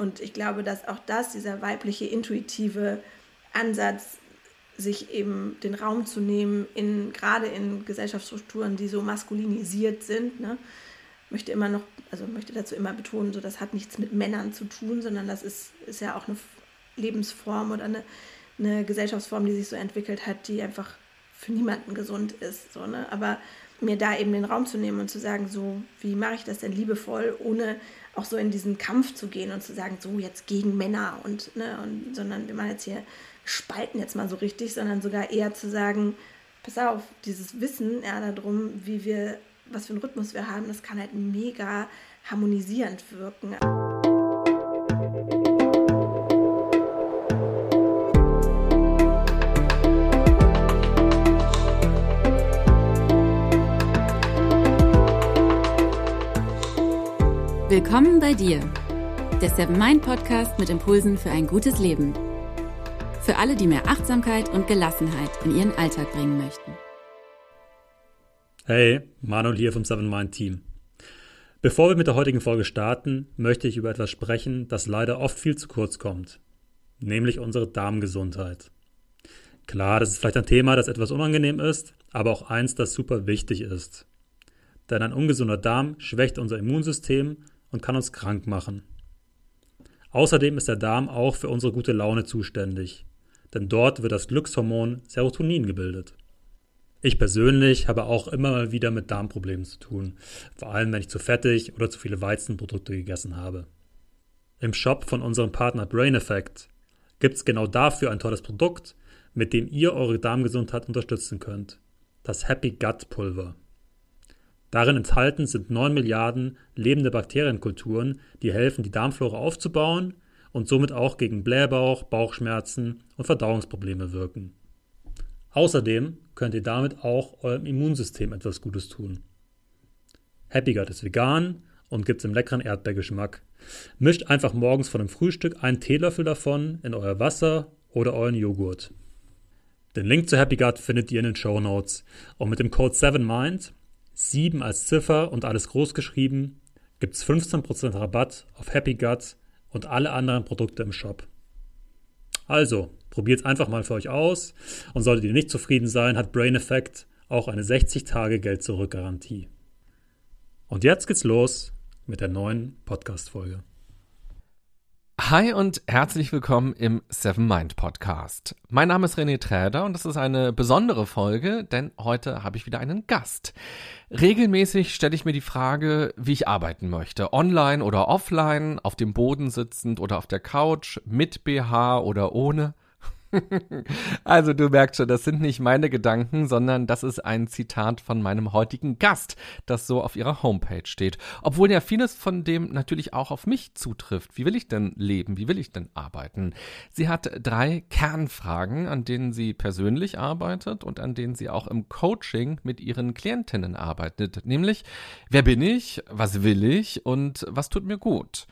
Und ich glaube, dass auch das, dieser weibliche, intuitive Ansatz, sich eben den Raum zu nehmen, in, gerade in Gesellschaftsstrukturen, die so maskulinisiert sind, ne, möchte immer noch, also möchte dazu immer betonen, so das hat nichts mit Männern zu tun, sondern das ist, ist ja auch eine Lebensform oder eine, eine Gesellschaftsform, die sich so entwickelt hat, die einfach für niemanden gesund ist. So, ne? Aber mir da eben den Raum zu nehmen und zu sagen, so, wie mache ich das denn liebevoll, ohne auch so in diesen Kampf zu gehen und zu sagen, so jetzt gegen Männer und, ne, und sondern wir machen jetzt hier, spalten jetzt mal so richtig, sondern sogar eher zu sagen, pass auf, dieses Wissen ja, darum, wie wir, was für einen Rhythmus wir haben, das kann halt mega harmonisierend wirken. Willkommen bei dir, der Seven Mind Podcast mit Impulsen für ein gutes Leben. Für alle, die mehr Achtsamkeit und Gelassenheit in ihren Alltag bringen möchten. Hey, Manuel hier vom Seven Mind Team. Bevor wir mit der heutigen Folge starten, möchte ich über etwas sprechen, das leider oft viel zu kurz kommt, nämlich unsere Darmgesundheit. Klar, das ist vielleicht ein Thema, das etwas unangenehm ist, aber auch eins, das super wichtig ist. Denn ein ungesunder Darm schwächt unser Immunsystem und kann uns krank machen. Außerdem ist der Darm auch für unsere gute Laune zuständig, denn dort wird das Glückshormon Serotonin gebildet. Ich persönlich habe auch immer mal wieder mit Darmproblemen zu tun, vor allem wenn ich zu fettig oder zu viele Weizenprodukte gegessen habe. Im Shop von unserem Partner Brain Effect gibt es genau dafür ein tolles Produkt, mit dem ihr eure Darmgesundheit unterstützen könnt. Das Happy Gut Pulver. Darin enthalten sind 9 Milliarden lebende Bakterienkulturen, die helfen, die Darmflora aufzubauen und somit auch gegen Blähbauch, Bauchschmerzen und Verdauungsprobleme wirken. Außerdem könnt ihr damit auch eurem Immunsystem etwas Gutes tun. Happy Gut ist vegan und gibt es im leckeren Erdbeergeschmack. Mischt einfach morgens von dem Frühstück einen Teelöffel davon in euer Wasser oder euren Joghurt. Den Link zu Happy Gut findet ihr in den Show Notes. Und mit dem Code 7MIND 7 als Ziffer und alles groß geschrieben, gibt es 15% Rabatt auf Happy Gut und alle anderen Produkte im Shop. Also, probiert es einfach mal für euch aus und solltet ihr nicht zufrieden sein, hat Brain Effect auch eine 60-Tage-Geld-Zurück-Garantie. Und jetzt geht's los mit der neuen Podcast-Folge. Hi und herzlich willkommen im Seven Mind Podcast. Mein Name ist René Träder und das ist eine besondere Folge, denn heute habe ich wieder einen Gast. Regelmäßig stelle ich mir die Frage, wie ich arbeiten möchte. Online oder offline, auf dem Boden sitzend oder auf der Couch, mit BH oder ohne. also du merkst schon, das sind nicht meine Gedanken, sondern das ist ein Zitat von meinem heutigen Gast, das so auf ihrer Homepage steht. Obwohl ja vieles von dem natürlich auch auf mich zutrifft. Wie will ich denn leben? Wie will ich denn arbeiten? Sie hat drei Kernfragen, an denen sie persönlich arbeitet und an denen sie auch im Coaching mit ihren Klientinnen arbeitet. Nämlich, wer bin ich? Was will ich? Und was tut mir gut?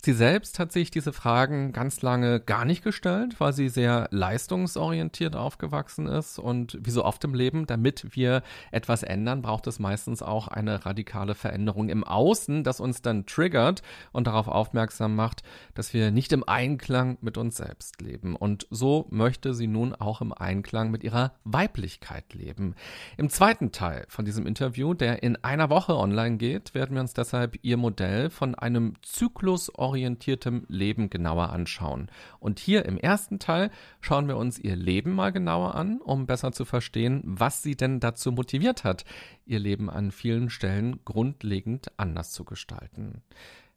Sie selbst hat sich diese Fragen ganz lange gar nicht gestellt, weil sie sehr leistungsorientiert aufgewachsen ist und wie so oft im Leben, damit wir etwas ändern, braucht es meistens auch eine radikale Veränderung im Außen, das uns dann triggert und darauf aufmerksam macht, dass wir nicht im Einklang mit uns selbst leben. Und so möchte sie nun auch im Einklang mit ihrer Weiblichkeit leben. Im zweiten Teil von diesem Interview, der in einer Woche online geht, werden wir uns deshalb ihr Modell von einem Zyklus zielorientiertem Leben genauer anschauen. Und hier im ersten Teil schauen wir uns ihr Leben mal genauer an, um besser zu verstehen, was sie denn dazu motiviert hat, ihr Leben an vielen Stellen grundlegend anders zu gestalten.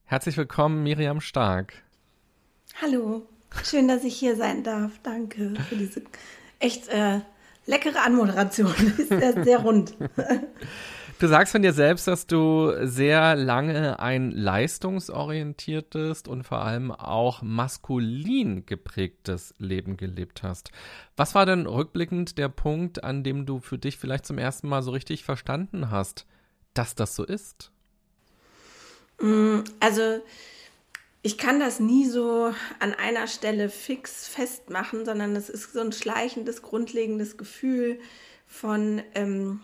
Herzlich willkommen, Miriam Stark. Hallo, schön, dass ich hier sein darf. Danke für diese echt äh, leckere Anmoderation. Ist sehr, sehr rund. Du sagst von dir selbst, dass du sehr lange ein leistungsorientiertes und vor allem auch maskulin geprägtes Leben gelebt hast. Was war denn rückblickend der Punkt, an dem du für dich vielleicht zum ersten Mal so richtig verstanden hast, dass das so ist? Mm, also ich kann das nie so an einer Stelle fix festmachen, sondern es ist so ein schleichendes, grundlegendes Gefühl von... Ähm,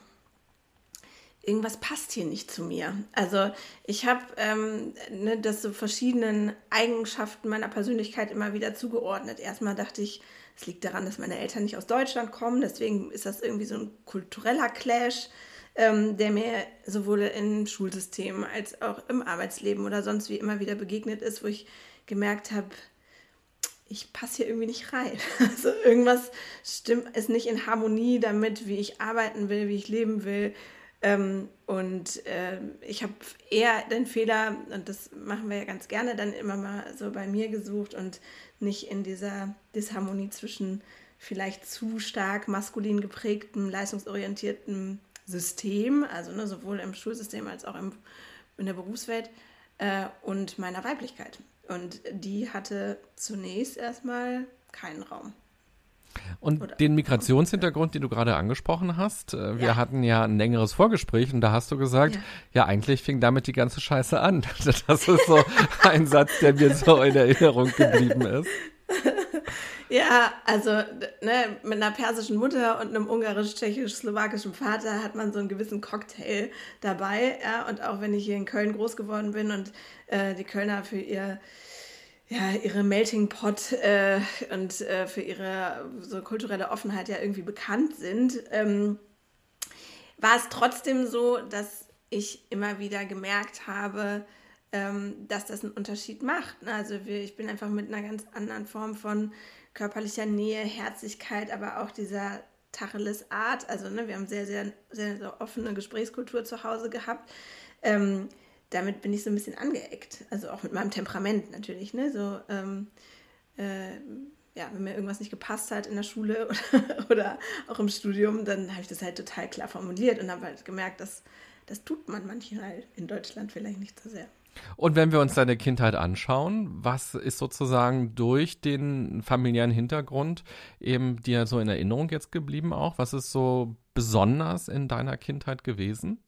irgendwas passt hier nicht zu mir. Also ich habe ähm, ne, das so verschiedenen Eigenschaften meiner Persönlichkeit immer wieder zugeordnet. Erstmal dachte ich, es liegt daran, dass meine Eltern nicht aus Deutschland kommen, deswegen ist das irgendwie so ein kultureller Clash, ähm, der mir sowohl im Schulsystem als auch im Arbeitsleben oder sonst wie immer wieder begegnet ist, wo ich gemerkt habe, ich passe hier irgendwie nicht rein. Also irgendwas stimmt, ist nicht in Harmonie damit, wie ich arbeiten will, wie ich leben will. Ähm, und äh, ich habe eher den Fehler, und das machen wir ja ganz gerne, dann immer mal so bei mir gesucht und nicht in dieser Disharmonie zwischen vielleicht zu stark maskulin geprägtem, leistungsorientiertem System, also ne, sowohl im Schulsystem als auch im, in der Berufswelt äh, und meiner Weiblichkeit. Und die hatte zunächst erstmal keinen Raum. Und Oder den Migrationshintergrund, den du gerade angesprochen hast, äh, wir ja. hatten ja ein längeres Vorgespräch und da hast du gesagt, ja. ja, eigentlich fing damit die ganze Scheiße an. Das ist so ein Satz, der mir so in Erinnerung geblieben ist. Ja, also ne, mit einer persischen Mutter und einem ungarisch-tschechisch-slowakischen Vater hat man so einen gewissen Cocktail dabei. Ja? Und auch wenn ich hier in Köln groß geworden bin und äh, die Kölner für ihr ja, ihre Melting Pot äh, und äh, für ihre so kulturelle Offenheit ja irgendwie bekannt sind, ähm, war es trotzdem so, dass ich immer wieder gemerkt habe, ähm, dass das einen Unterschied macht. Ne? Also wir, ich bin einfach mit einer ganz anderen Form von körperlicher Nähe, Herzlichkeit, aber auch dieser Tacheles Art. Also ne, wir haben sehr, sehr, sehr, sehr offene Gesprächskultur zu Hause gehabt. Ähm, damit bin ich so ein bisschen angeeckt. Also auch mit meinem Temperament natürlich. Ne? So, ähm, äh, ja, wenn mir irgendwas nicht gepasst hat in der Schule oder, oder auch im Studium, dann habe ich das halt total klar formuliert und habe halt gemerkt, dass das tut man manchmal in Deutschland vielleicht nicht so sehr. Und wenn wir uns deine Kindheit anschauen, was ist sozusagen durch den familiären Hintergrund eben dir so in Erinnerung jetzt geblieben auch? Was ist so besonders in deiner Kindheit gewesen?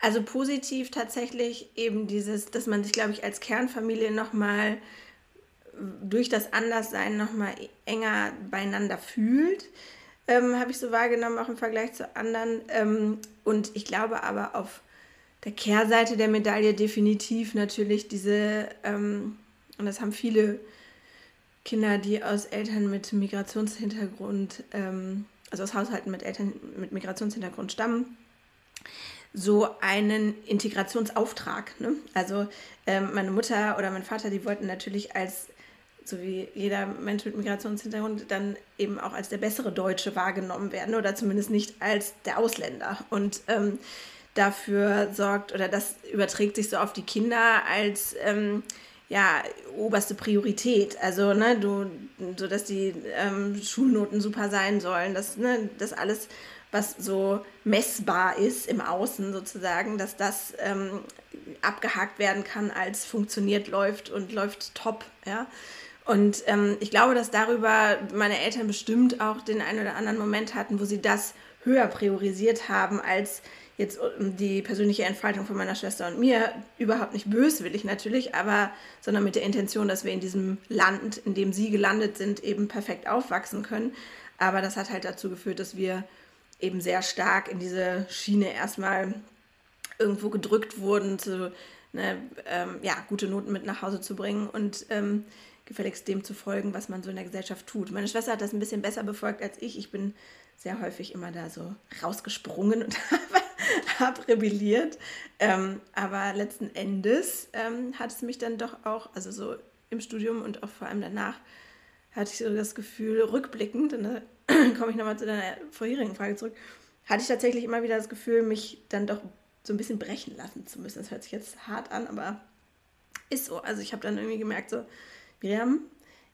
Also positiv tatsächlich eben dieses, dass man sich, glaube ich, als Kernfamilie nochmal durch das Anderssein nochmal enger beieinander fühlt, ähm, habe ich so wahrgenommen, auch im Vergleich zu anderen. Ähm, und ich glaube aber auf der Kehrseite der Medaille definitiv natürlich diese, ähm, und das haben viele Kinder, die aus Eltern mit Migrationshintergrund, ähm, also aus Haushalten mit Eltern mit Migrationshintergrund stammen, so einen Integrationsauftrag. Ne? Also ähm, meine Mutter oder mein Vater, die wollten natürlich als, so wie jeder Mensch mit Migrationshintergrund, dann eben auch als der bessere Deutsche wahrgenommen werden oder zumindest nicht als der Ausländer. Und ähm, dafür sorgt oder das überträgt sich so auf die Kinder als ähm, ja, oberste Priorität. Also, ne, du, so dass die ähm, Schulnoten super sein sollen, dass ne, das alles was so messbar ist im Außen sozusagen, dass das ähm, abgehakt werden kann als funktioniert, läuft und läuft top. Ja? Und ähm, ich glaube, dass darüber meine Eltern bestimmt auch den einen oder anderen Moment hatten, wo sie das höher priorisiert haben als jetzt die persönliche Entfaltung von meiner Schwester und mir. Überhaupt nicht böswillig natürlich, aber sondern mit der Intention, dass wir in diesem Land, in dem sie gelandet sind, eben perfekt aufwachsen können. Aber das hat halt dazu geführt, dass wir eben sehr stark in diese Schiene erstmal irgendwo gedrückt wurden, zu, ne, ähm, ja, gute Noten mit nach Hause zu bringen und ähm, gefälligst dem zu folgen, was man so in der Gesellschaft tut. Meine Schwester hat das ein bisschen besser befolgt als ich. Ich bin sehr häufig immer da so rausgesprungen und habe rebelliert. Ähm, aber letzten Endes ähm, hat es mich dann doch auch, also so im Studium und auch vor allem danach, hatte ich so das Gefühl, rückblickend, und da komme ich nochmal zu deiner vorherigen Frage zurück, hatte ich tatsächlich immer wieder das Gefühl, mich dann doch so ein bisschen brechen lassen zu müssen. Das hört sich jetzt hart an, aber ist so. Also ich habe dann irgendwie gemerkt, so, Miriam,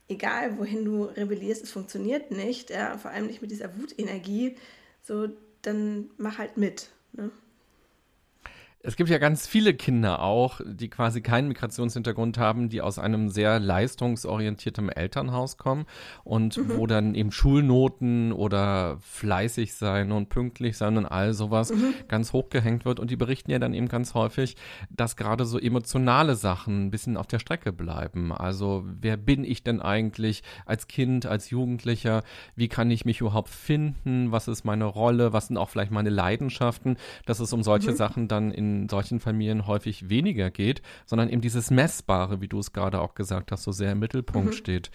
egal wohin du rebellierst, es funktioniert nicht, ja, vor allem nicht mit dieser Wutenergie, so, dann mach halt mit. Ne? Es gibt ja ganz viele Kinder auch, die quasi keinen Migrationshintergrund haben, die aus einem sehr leistungsorientierten Elternhaus kommen und mhm. wo dann eben Schulnoten oder fleißig sein und pünktlich sein und all sowas mhm. ganz hochgehängt wird. Und die berichten ja dann eben ganz häufig, dass gerade so emotionale Sachen ein bisschen auf der Strecke bleiben. Also wer bin ich denn eigentlich als Kind, als Jugendlicher? Wie kann ich mich überhaupt finden? Was ist meine Rolle? Was sind auch vielleicht meine Leidenschaften? Dass es um solche mhm. Sachen dann in solchen Familien häufig weniger geht, sondern eben dieses Messbare, wie du es gerade auch gesagt hast, so sehr im Mittelpunkt mhm. steht.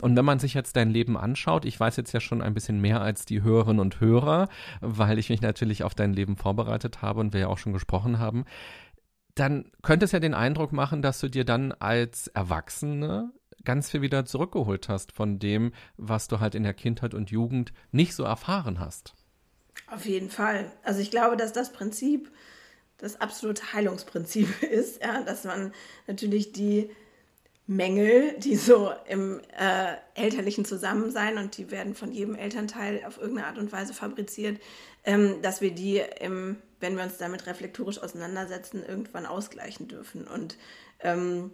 Und wenn man sich jetzt dein Leben anschaut, ich weiß jetzt ja schon ein bisschen mehr als die Hörerinnen und Hörer, weil ich mich natürlich auf dein Leben vorbereitet habe und wir ja auch schon gesprochen haben, dann könnte es ja den Eindruck machen, dass du dir dann als Erwachsene ganz viel wieder zurückgeholt hast von dem, was du halt in der Kindheit und Jugend nicht so erfahren hast. Auf jeden Fall. Also ich glaube, dass das Prinzip das absolute Heilungsprinzip ist, ja, dass man natürlich die Mängel, die so im äh, elterlichen Zusammensein und die werden von jedem Elternteil auf irgendeine Art und Weise fabriziert, ähm, dass wir die, im, wenn wir uns damit reflektorisch auseinandersetzen, irgendwann ausgleichen dürfen. Und ähm,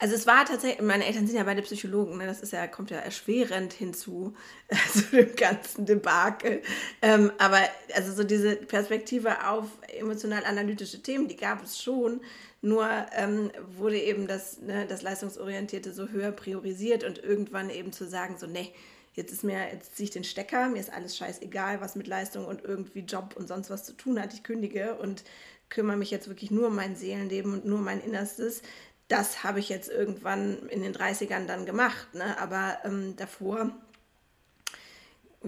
also es war tatsächlich, meine Eltern sind ja beide Psychologen, ne? das ist ja, kommt ja erschwerend hinzu äh, zu dem ganzen Debakel. Ähm, aber also so diese Perspektive auf emotional-analytische Themen, die gab es schon. Nur ähm, wurde eben das, ne, das Leistungsorientierte so höher priorisiert und irgendwann eben zu sagen, so, ne, jetzt ist mir, jetzt ziehe ich den Stecker, mir ist alles scheißegal, was mit Leistung und irgendwie Job und sonst was zu tun hat. Ich kündige und kümmere mich jetzt wirklich nur um mein Seelenleben und nur um mein Innerstes das habe ich jetzt irgendwann in den 30ern dann gemacht. Ne? Aber ähm, davor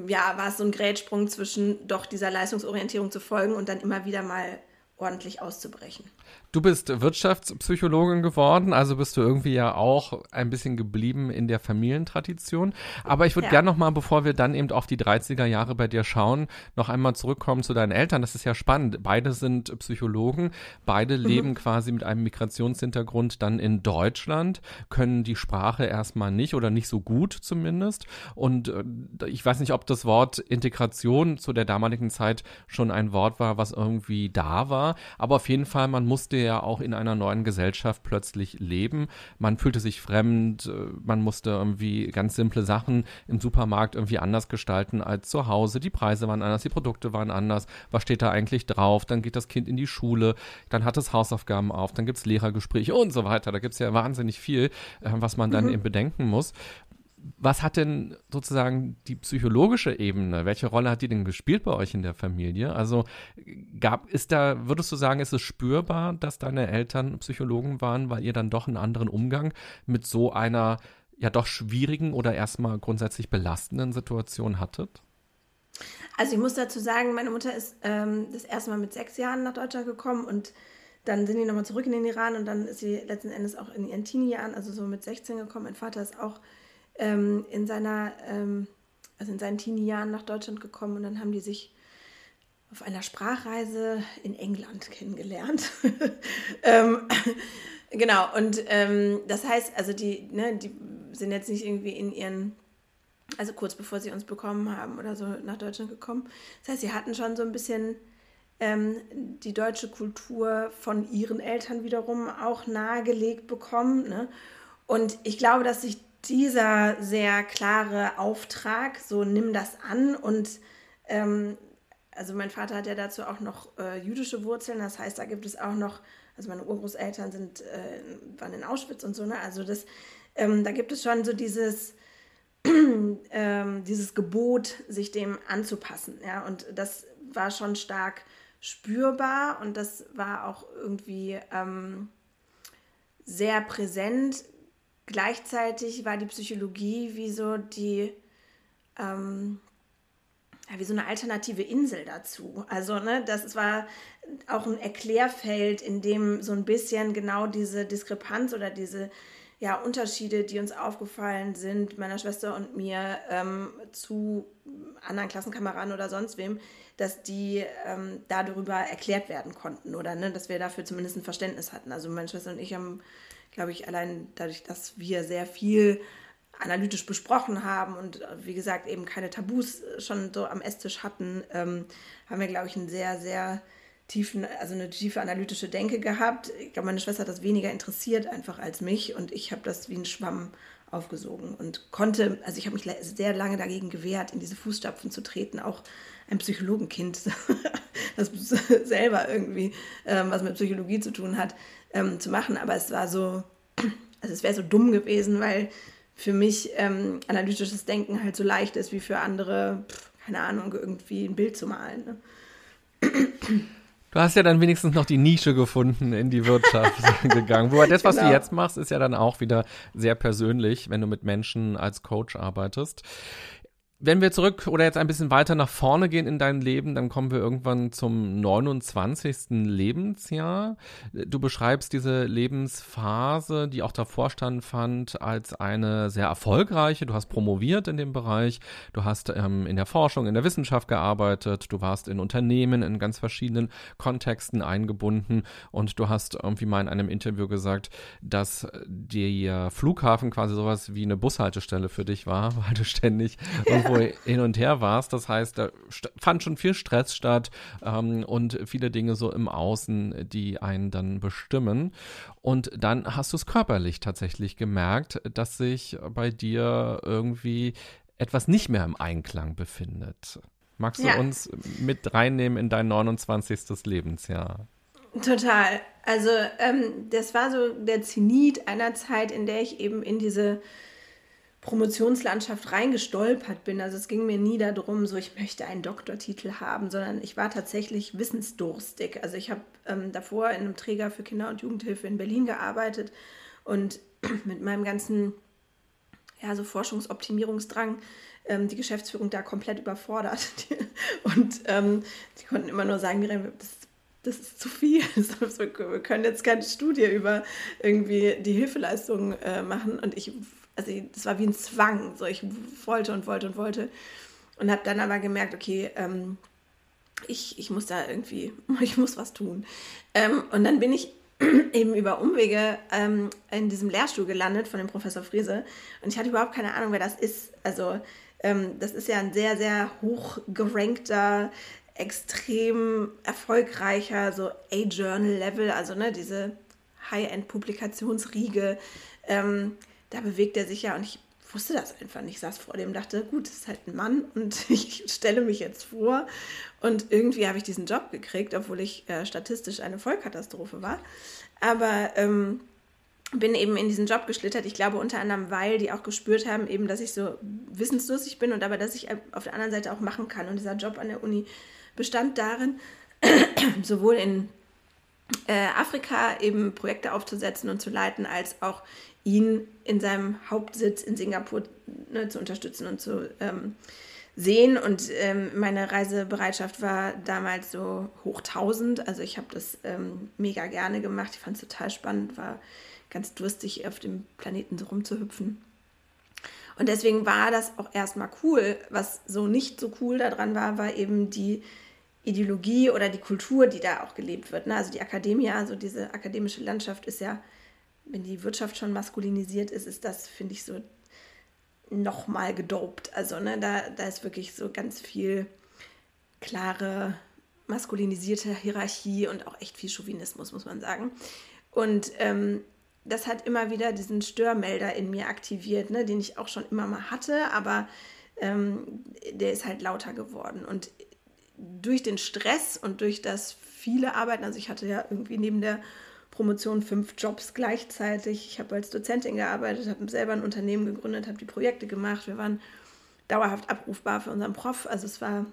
ja, war es so ein Grätsprung zwischen doch dieser Leistungsorientierung zu folgen und dann immer wieder mal ordentlich auszubrechen. Du bist Wirtschaftspsychologin geworden, also bist du irgendwie ja auch ein bisschen geblieben in der Familientradition. Aber ich würde ja. gerne noch mal, bevor wir dann eben auf die 30er Jahre bei dir schauen, noch einmal zurückkommen zu deinen Eltern. Das ist ja spannend. Beide sind Psychologen, beide mhm. leben quasi mit einem Migrationshintergrund dann in Deutschland, können die Sprache erstmal nicht oder nicht so gut zumindest. Und äh, ich weiß nicht, ob das Wort Integration zu der damaligen Zeit schon ein Wort war, was irgendwie da war. Aber auf jeden Fall, man musste ja auch in einer neuen Gesellschaft plötzlich leben. Man fühlte sich fremd, äh, man musste irgendwie ganz simple Sachen im Supermarkt irgendwie anders gestalten als zu Hause. Die Preise waren anders, die Produkte waren anders. Was steht da eigentlich drauf? Dann geht das Kind in die Schule, dann hat es Hausaufgaben auf, dann gibt es Lehrergespräche und so weiter. Da gibt es ja wahnsinnig viel, äh, was man dann mhm. eben bedenken muss was hat denn sozusagen die psychologische Ebene, welche Rolle hat die denn gespielt bei euch in der Familie? Also gab, ist da, würdest du sagen, ist es spürbar, dass deine Eltern Psychologen waren, weil ihr dann doch einen anderen Umgang mit so einer ja doch schwierigen oder erstmal grundsätzlich belastenden Situation hattet? Also ich muss dazu sagen, meine Mutter ist ähm, das erste Mal mit sechs Jahren nach Deutschland gekommen und dann sind die nochmal zurück in den Iran und dann ist sie letzten Endes auch in ihren Teenie-Jahren, also so mit 16 gekommen. Mein Vater ist auch ähm, in seiner, ähm, also in seinen Teenie-Jahren nach Deutschland gekommen und dann haben die sich auf einer Sprachreise in England kennengelernt. ähm, genau, und ähm, das heißt, also die, ne, die sind jetzt nicht irgendwie in ihren, also kurz bevor sie uns bekommen haben oder so nach Deutschland gekommen. Das heißt, sie hatten schon so ein bisschen ähm, die deutsche Kultur von ihren Eltern wiederum auch nahegelegt bekommen. Ne? Und ich glaube, dass sich dieser sehr klare Auftrag, so nimm das an und ähm, also mein Vater hat ja dazu auch noch äh, jüdische Wurzeln, das heißt, da gibt es auch noch, also meine Urgroßeltern sind, äh, waren in Auschwitz und so, ne? Also das, ähm, da gibt es schon so dieses, ähm, dieses Gebot, sich dem anzupassen, ja, und das war schon stark spürbar und das war auch irgendwie ähm, sehr präsent gleichzeitig war die Psychologie wie so die, ähm, wie so eine alternative Insel dazu. Also, ne, das war auch ein Erklärfeld, in dem so ein bisschen genau diese Diskrepanz oder diese ja, Unterschiede, die uns aufgefallen sind, meiner Schwester und mir ähm, zu anderen Klassenkameraden oder sonst wem, dass die ähm, darüber erklärt werden konnten oder ne, dass wir dafür zumindest ein Verständnis hatten. Also meine Schwester und ich haben glaube ich, allein dadurch, dass wir sehr viel analytisch besprochen haben und wie gesagt eben keine Tabus schon so am Esstisch hatten, ähm, haben wir, glaube ich, ein sehr, sehr tiefen, also eine tiefe analytische Denke gehabt. Ich glaube, meine Schwester hat das weniger interessiert einfach als mich und ich habe das wie ein Schwamm aufgesogen und konnte, also ich habe mich sehr lange dagegen gewehrt, in diese Fußstapfen zu treten, auch ein Psychologenkind, das selber irgendwie ähm, was mit Psychologie zu tun hat, ähm, zu machen. Aber es war so, also es wäre so dumm gewesen, weil für mich ähm, analytisches Denken halt so leicht ist wie für andere, pff, keine Ahnung, irgendwie ein Bild zu malen. Ne? Du hast ja dann wenigstens noch die Nische gefunden, in die Wirtschaft gegangen. Wobei das, was genau. du jetzt machst, ist ja dann auch wieder sehr persönlich, wenn du mit Menschen als Coach arbeitest. Wenn wir zurück oder jetzt ein bisschen weiter nach vorne gehen in dein Leben, dann kommen wir irgendwann zum 29. Lebensjahr. Du beschreibst diese Lebensphase, die auch davor stand, fand, als eine sehr erfolgreiche. Du hast promoviert in dem Bereich, du hast ähm, in der Forschung, in der Wissenschaft gearbeitet, du warst in Unternehmen in ganz verschiedenen Kontexten eingebunden und du hast irgendwie mal in einem Interview gesagt, dass der Flughafen quasi sowas wie eine Bushaltestelle für dich war, weil du ständig ja irgendwo hin und her warst. Das heißt, da fand schon viel Stress statt ähm, und viele Dinge so im Außen, die einen dann bestimmen. Und dann hast du es körperlich tatsächlich gemerkt, dass sich bei dir irgendwie etwas nicht mehr im Einklang befindet. Magst du ja. uns mit reinnehmen in dein 29. Lebensjahr? Total. Also ähm, das war so der Zenit einer Zeit, in der ich eben in diese Promotionslandschaft reingestolpert bin. Also es ging mir nie darum, so ich möchte einen Doktortitel haben, sondern ich war tatsächlich wissensdurstig. Also ich habe ähm, davor in einem Träger für Kinder- und Jugendhilfe in Berlin gearbeitet und mit meinem ganzen ja, so Forschungsoptimierungsdrang ähm, die Geschäftsführung da komplett überfordert. und ähm, die konnten immer nur sagen, das, das ist zu viel. Wir können jetzt keine Studie über irgendwie die Hilfeleistung äh, machen. Und ich also das war wie ein Zwang. So, ich wollte und wollte und wollte. Und habe dann aber gemerkt, okay, ähm, ich, ich muss da irgendwie, ich muss was tun. Ähm, und dann bin ich eben über Umwege ähm, in diesem Lehrstuhl gelandet von dem Professor Friese. Und ich hatte überhaupt keine Ahnung, wer das ist. Also ähm, das ist ja ein sehr, sehr hoch gerankter, extrem erfolgreicher, so A-Journal-Level, also ne, diese High-End-Publikationsriege. Ähm, da bewegt er sich ja und ich wusste das einfach nicht. Ich saß vor dem, dachte, gut, das ist halt ein Mann und ich stelle mich jetzt vor. Und irgendwie habe ich diesen Job gekriegt, obwohl ich äh, statistisch eine Vollkatastrophe war. Aber ähm, bin eben in diesen Job geschlittert. Ich glaube unter anderem, weil die auch gespürt haben, eben, dass ich so wissensdurstig bin und aber, dass ich auf der anderen Seite auch machen kann. Und dieser Job an der Uni bestand darin, sowohl in äh, Afrika eben Projekte aufzusetzen und zu leiten, als auch ihn in seinem Hauptsitz in Singapur ne, zu unterstützen und zu ähm, sehen. Und ähm, meine Reisebereitschaft war damals so hoch 1000. Also ich habe das ähm, mega gerne gemacht. Ich fand es total spannend, war ganz durstig, auf dem Planeten so rumzuhüpfen. Und deswegen war das auch erstmal cool. Was so nicht so cool daran war, war eben die Ideologie oder die Kultur, die da auch gelebt wird. Ne? Also die Akademie, also diese akademische Landschaft ist ja wenn die Wirtschaft schon maskulinisiert ist, ist das, finde ich, so nochmal gedopt. Also, ne, da, da ist wirklich so ganz viel klare maskulinisierte Hierarchie und auch echt viel Chauvinismus, muss man sagen. Und ähm, das hat immer wieder diesen Störmelder in mir aktiviert, ne, den ich auch schon immer mal hatte, aber ähm, der ist halt lauter geworden. Und durch den Stress und durch das viele Arbeiten, also ich hatte ja irgendwie neben der Promotion fünf Jobs gleichzeitig. Ich habe als Dozentin gearbeitet, habe selber ein Unternehmen gegründet, habe die Projekte gemacht. Wir waren dauerhaft abrufbar für unseren Prof. Also es war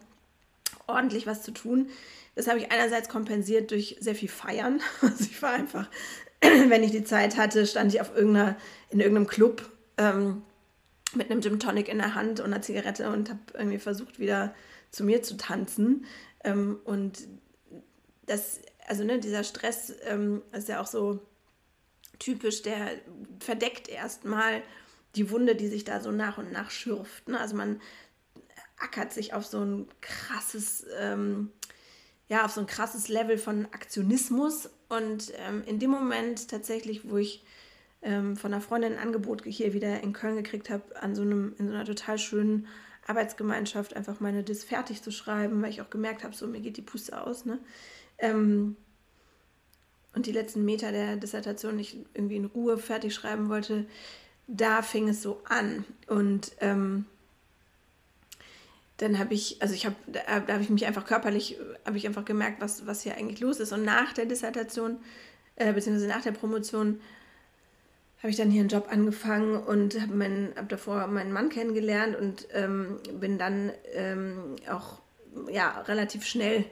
ordentlich was zu tun. Das habe ich einerseits kompensiert durch sehr viel Feiern. Also ich war einfach, wenn ich die Zeit hatte, stand ich auf irgendeiner, in irgendeinem Club ähm, mit einem Gym Tonic in der Hand und einer Zigarette und habe irgendwie versucht, wieder zu mir zu tanzen. Ähm, und das also ne, dieser Stress ähm, ist ja auch so typisch, der verdeckt erstmal die Wunde, die sich da so nach und nach schürft. Ne? Also man ackert sich auf so ein krasses, ähm, ja, auf so ein krasses Level von Aktionismus. Und ähm, in dem Moment tatsächlich, wo ich ähm, von einer Freundin ein Angebot hier wieder in Köln gekriegt habe, an so einem, in so einer total schönen Arbeitsgemeinschaft einfach meine Dis fertig zu schreiben, weil ich auch gemerkt habe, so mir geht die Puste aus, ne? Ähm, und die letzten Meter der Dissertation nicht irgendwie in Ruhe fertig schreiben wollte, da fing es so an. Und ähm, dann habe ich, also ich habe, da, da habe ich mich einfach körperlich, habe ich einfach gemerkt, was, was hier eigentlich los ist. Und nach der Dissertation, äh, beziehungsweise nach der Promotion, habe ich dann hier einen Job angefangen und habe hab davor meinen Mann kennengelernt und ähm, bin dann ähm, auch ja, relativ schnell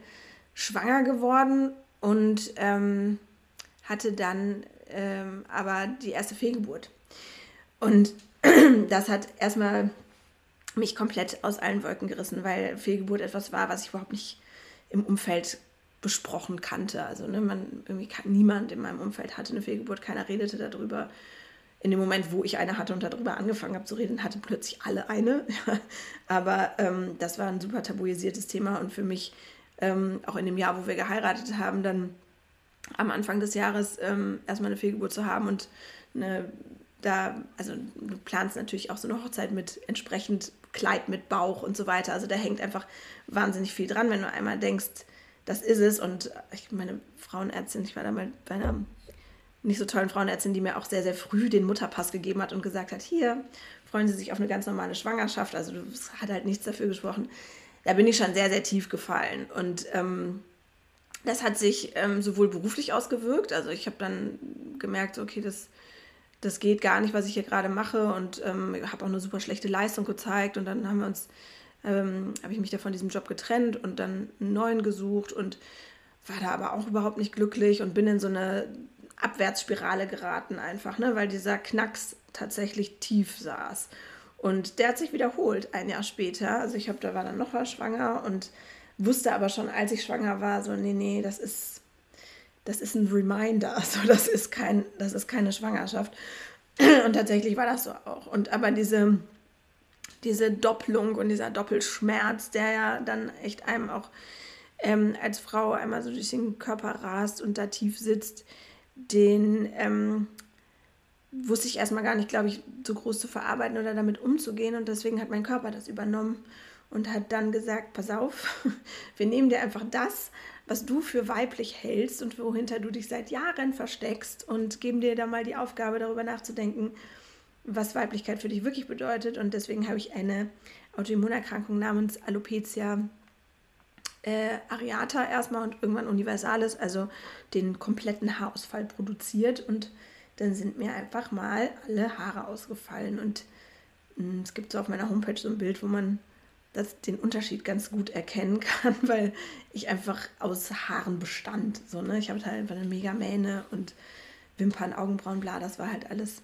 schwanger geworden und ähm, hatte dann ähm, aber die erste Fehlgeburt. Und das hat erstmal mich komplett aus allen Wolken gerissen, weil Fehlgeburt etwas war, was ich überhaupt nicht im Umfeld besprochen kannte. Also ne, man irgendwie niemand in meinem Umfeld hatte eine Fehlgeburt, keiner redete darüber. In dem Moment, wo ich eine hatte und darüber angefangen habe zu reden, hatten plötzlich alle eine. Aber ähm, das war ein super tabuisiertes Thema und für mich ähm, auch in dem Jahr, wo wir geheiratet haben, dann am Anfang des Jahres ähm, erstmal eine Fehlgeburt zu haben und eine, da, also du planst natürlich auch so eine Hochzeit mit entsprechend Kleid mit Bauch und so weiter. Also da hängt einfach wahnsinnig viel dran, wenn du einmal denkst, das ist es. Und ich meine Frauenärztin, ich war da mal bei einer nicht so tollen Frauenärztin, die mir auch sehr, sehr früh den Mutterpass gegeben hat und gesagt hat, hier, freuen Sie sich auf eine ganz normale Schwangerschaft. Also das hat halt nichts dafür gesprochen. Da bin ich schon sehr, sehr tief gefallen. Und ähm, das hat sich ähm, sowohl beruflich ausgewirkt, also ich habe dann gemerkt, okay, das, das geht gar nicht, was ich hier gerade mache und ähm, habe auch eine super schlechte Leistung gezeigt und dann haben wir uns, ähm, habe ich mich da von diesem Job getrennt und dann einen neuen gesucht und war da aber auch überhaupt nicht glücklich und bin in so eine Abwärtsspirale geraten einfach, ne, weil dieser Knacks tatsächlich tief saß. Und der hat sich wiederholt ein Jahr später. Also ich habe da war dann noch mal schwanger und wusste aber schon, als ich schwanger war, so, nee, nee, das ist, das ist ein Reminder, so, das ist kein, das ist keine Schwangerschaft. Und tatsächlich war das so auch. Und aber diese, diese Doppelung und dieser Doppelschmerz, der ja dann echt einem auch ähm, als Frau einmal so durch den Körper rast und da tief sitzt, den ähm, wusste ich erstmal gar nicht, glaube ich, so groß zu verarbeiten oder damit umzugehen. Und deswegen hat mein Körper das übernommen und hat dann gesagt, pass auf, wir nehmen dir einfach das, was du für weiblich hältst und wohinter du dich seit Jahren versteckst und geben dir da mal die Aufgabe, darüber nachzudenken, was Weiblichkeit für dich wirklich bedeutet. Und deswegen habe ich eine Autoimmunerkrankung namens Alopecia äh, areata erstmal und irgendwann universalis, also den kompletten Haarausfall produziert. Und dann sind mir einfach mal alle Haare ausgefallen. Und mh, hm, es gibt so auf meiner Homepage so ein Bild, wo man das, den Unterschied ganz gut erkennen kann, weil ich einfach aus Haaren bestand. So, ne? Ich habe halt einfach eine mega Mähne und Wimpern, Augenbrauen, bla, das war halt alles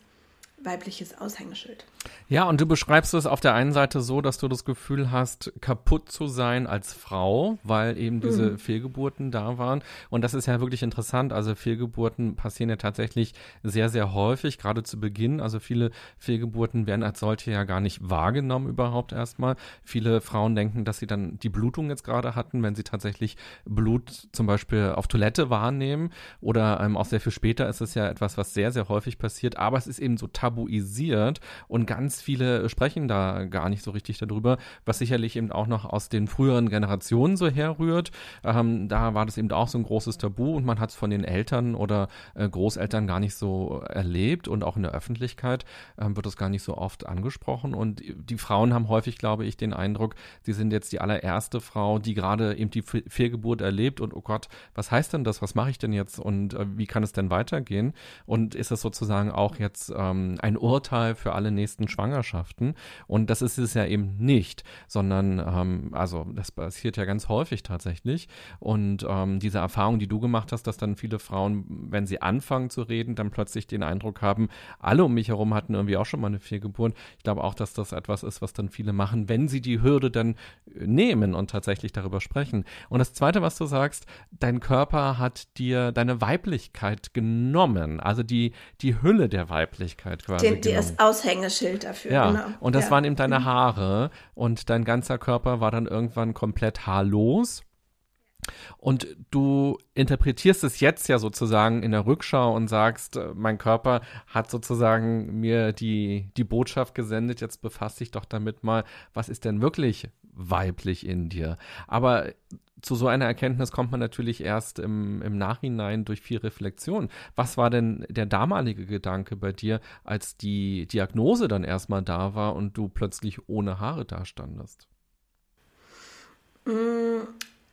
weibliches Aushängeschild. Ja, und du beschreibst es auf der einen Seite so, dass du das Gefühl hast, kaputt zu sein als Frau, weil eben diese mhm. Fehlgeburten da waren. Und das ist ja wirklich interessant. Also Fehlgeburten passieren ja tatsächlich sehr, sehr häufig, gerade zu Beginn. Also viele Fehlgeburten werden als solche ja gar nicht wahrgenommen überhaupt erstmal. Viele Frauen denken, dass sie dann die Blutung jetzt gerade hatten, wenn sie tatsächlich Blut zum Beispiel auf Toilette wahrnehmen. Oder ähm, auch sehr viel später ist es ja etwas, was sehr, sehr häufig passiert. Aber es ist eben so tabuisiert und ganz viele sprechen da gar nicht so richtig darüber, was sicherlich eben auch noch aus den früheren Generationen so herrührt. Ähm, da war das eben auch so ein großes Tabu und man hat es von den Eltern oder äh, Großeltern gar nicht so erlebt und auch in der Öffentlichkeit ähm, wird das gar nicht so oft angesprochen und die Frauen haben häufig, glaube ich, den Eindruck, sie sind jetzt die allererste Frau, die gerade eben die Fehlgeburt erlebt und oh Gott, was heißt denn das? Was mache ich denn jetzt und äh, wie kann es denn weitergehen? Und ist es sozusagen auch jetzt ähm, ein Urteil für alle nächsten Schwangerschaften. Und das ist es ja eben nicht, sondern ähm, also das passiert ja ganz häufig tatsächlich. Und ähm, diese Erfahrung, die du gemacht hast, dass dann viele Frauen, wenn sie anfangen zu reden, dann plötzlich den Eindruck haben, alle um mich herum hatten irgendwie auch schon mal eine Fehlgeburt. Ich glaube auch, dass das etwas ist, was dann viele machen, wenn sie die Hürde dann nehmen und tatsächlich darüber sprechen. Und das Zweite, was du sagst, dein Körper hat dir deine Weiblichkeit genommen, also die, die Hülle der Weiblichkeit quasi. Den, die ist Aushängeschild Schild dafür. Ja, genau. und das ja. waren eben deine mhm. Haare und dein ganzer Körper war dann irgendwann komplett haarlos. Und du interpretierst es jetzt ja sozusagen in der Rückschau und sagst, äh, mein Körper hat sozusagen mir die, die Botschaft gesendet, jetzt befasst dich doch damit mal, was ist denn wirklich weiblich in dir? Aber zu so einer Erkenntnis kommt man natürlich erst im, im Nachhinein durch viel Reflexion. Was war denn der damalige Gedanke bei dir, als die Diagnose dann erstmal da war und du plötzlich ohne Haare dastandest? Mm,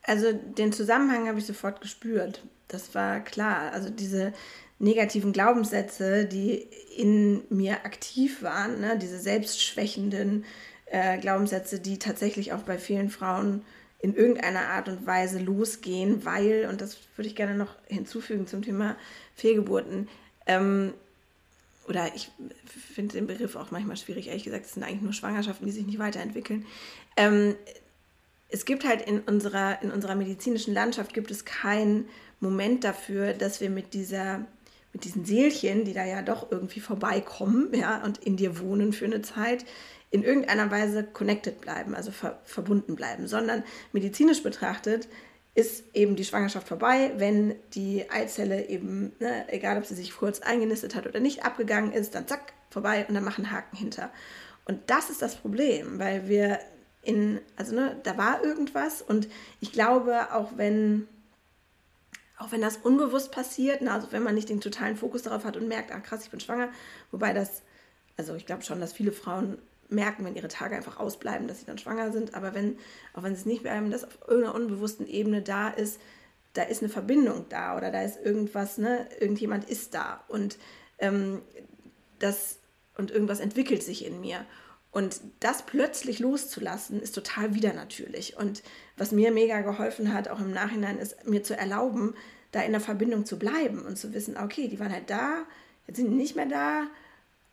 also den Zusammenhang habe ich sofort gespürt. Das war klar. Also diese negativen Glaubenssätze, die in mir aktiv waren, ne? diese selbstschwächenden äh, Glaubenssätze, die tatsächlich auch bei vielen Frauen in irgendeiner Art und Weise losgehen, weil, und das würde ich gerne noch hinzufügen zum Thema Fehlgeburten, ähm, oder ich finde den Begriff auch manchmal schwierig, ehrlich gesagt, es sind eigentlich nur Schwangerschaften, die sich nicht weiterentwickeln. Ähm, es gibt halt in unserer, in unserer medizinischen Landschaft gibt es keinen Moment dafür, dass wir mit dieser mit diesen Seelchen, die da ja doch irgendwie vorbeikommen, ja, und in dir wohnen für eine Zeit, in irgendeiner Weise connected bleiben, also ver verbunden bleiben, sondern medizinisch betrachtet ist eben die Schwangerschaft vorbei, wenn die Eizelle eben, ne, egal ob sie sich kurz eingenistet hat oder nicht, abgegangen ist, dann zack, vorbei und dann machen Haken hinter. Und das ist das Problem, weil wir in, also ne, da war irgendwas und ich glaube, auch wenn, auch wenn das unbewusst passiert, ne, also wenn man nicht den totalen Fokus darauf hat und merkt, ah krass, ich bin schwanger, wobei das, also ich glaube schon, dass viele Frauen merken, wenn ihre Tage einfach ausbleiben, dass sie dann schwanger sind. Aber wenn, auch wenn sie es nicht bleiben, dass auf irgendeiner unbewussten Ebene da ist, da ist eine Verbindung da oder da ist irgendwas, ne, irgendjemand ist da und ähm, das und irgendwas entwickelt sich in mir. Und das plötzlich loszulassen, ist total widernatürlich. Und was mir mega geholfen hat, auch im Nachhinein, ist mir zu erlauben, da in der Verbindung zu bleiben und zu wissen, okay, die waren halt da, jetzt sind die nicht mehr da,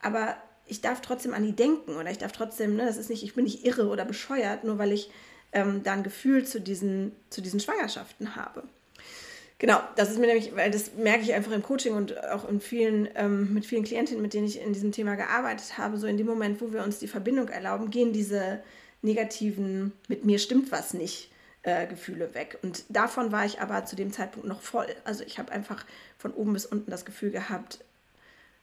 aber ich darf trotzdem an die denken oder ich darf trotzdem, ne, das ist nicht, ich bin nicht irre oder bescheuert, nur weil ich ähm, da ein Gefühl zu diesen, zu diesen Schwangerschaften habe. Genau, das ist mir nämlich, weil das merke ich einfach im Coaching und auch in vielen, ähm, mit vielen Klientinnen, mit denen ich in diesem Thema gearbeitet habe, so in dem Moment, wo wir uns die Verbindung erlauben, gehen diese negativen, mit mir stimmt was nicht, äh, Gefühle weg. Und davon war ich aber zu dem Zeitpunkt noch voll. Also ich habe einfach von oben bis unten das Gefühl gehabt,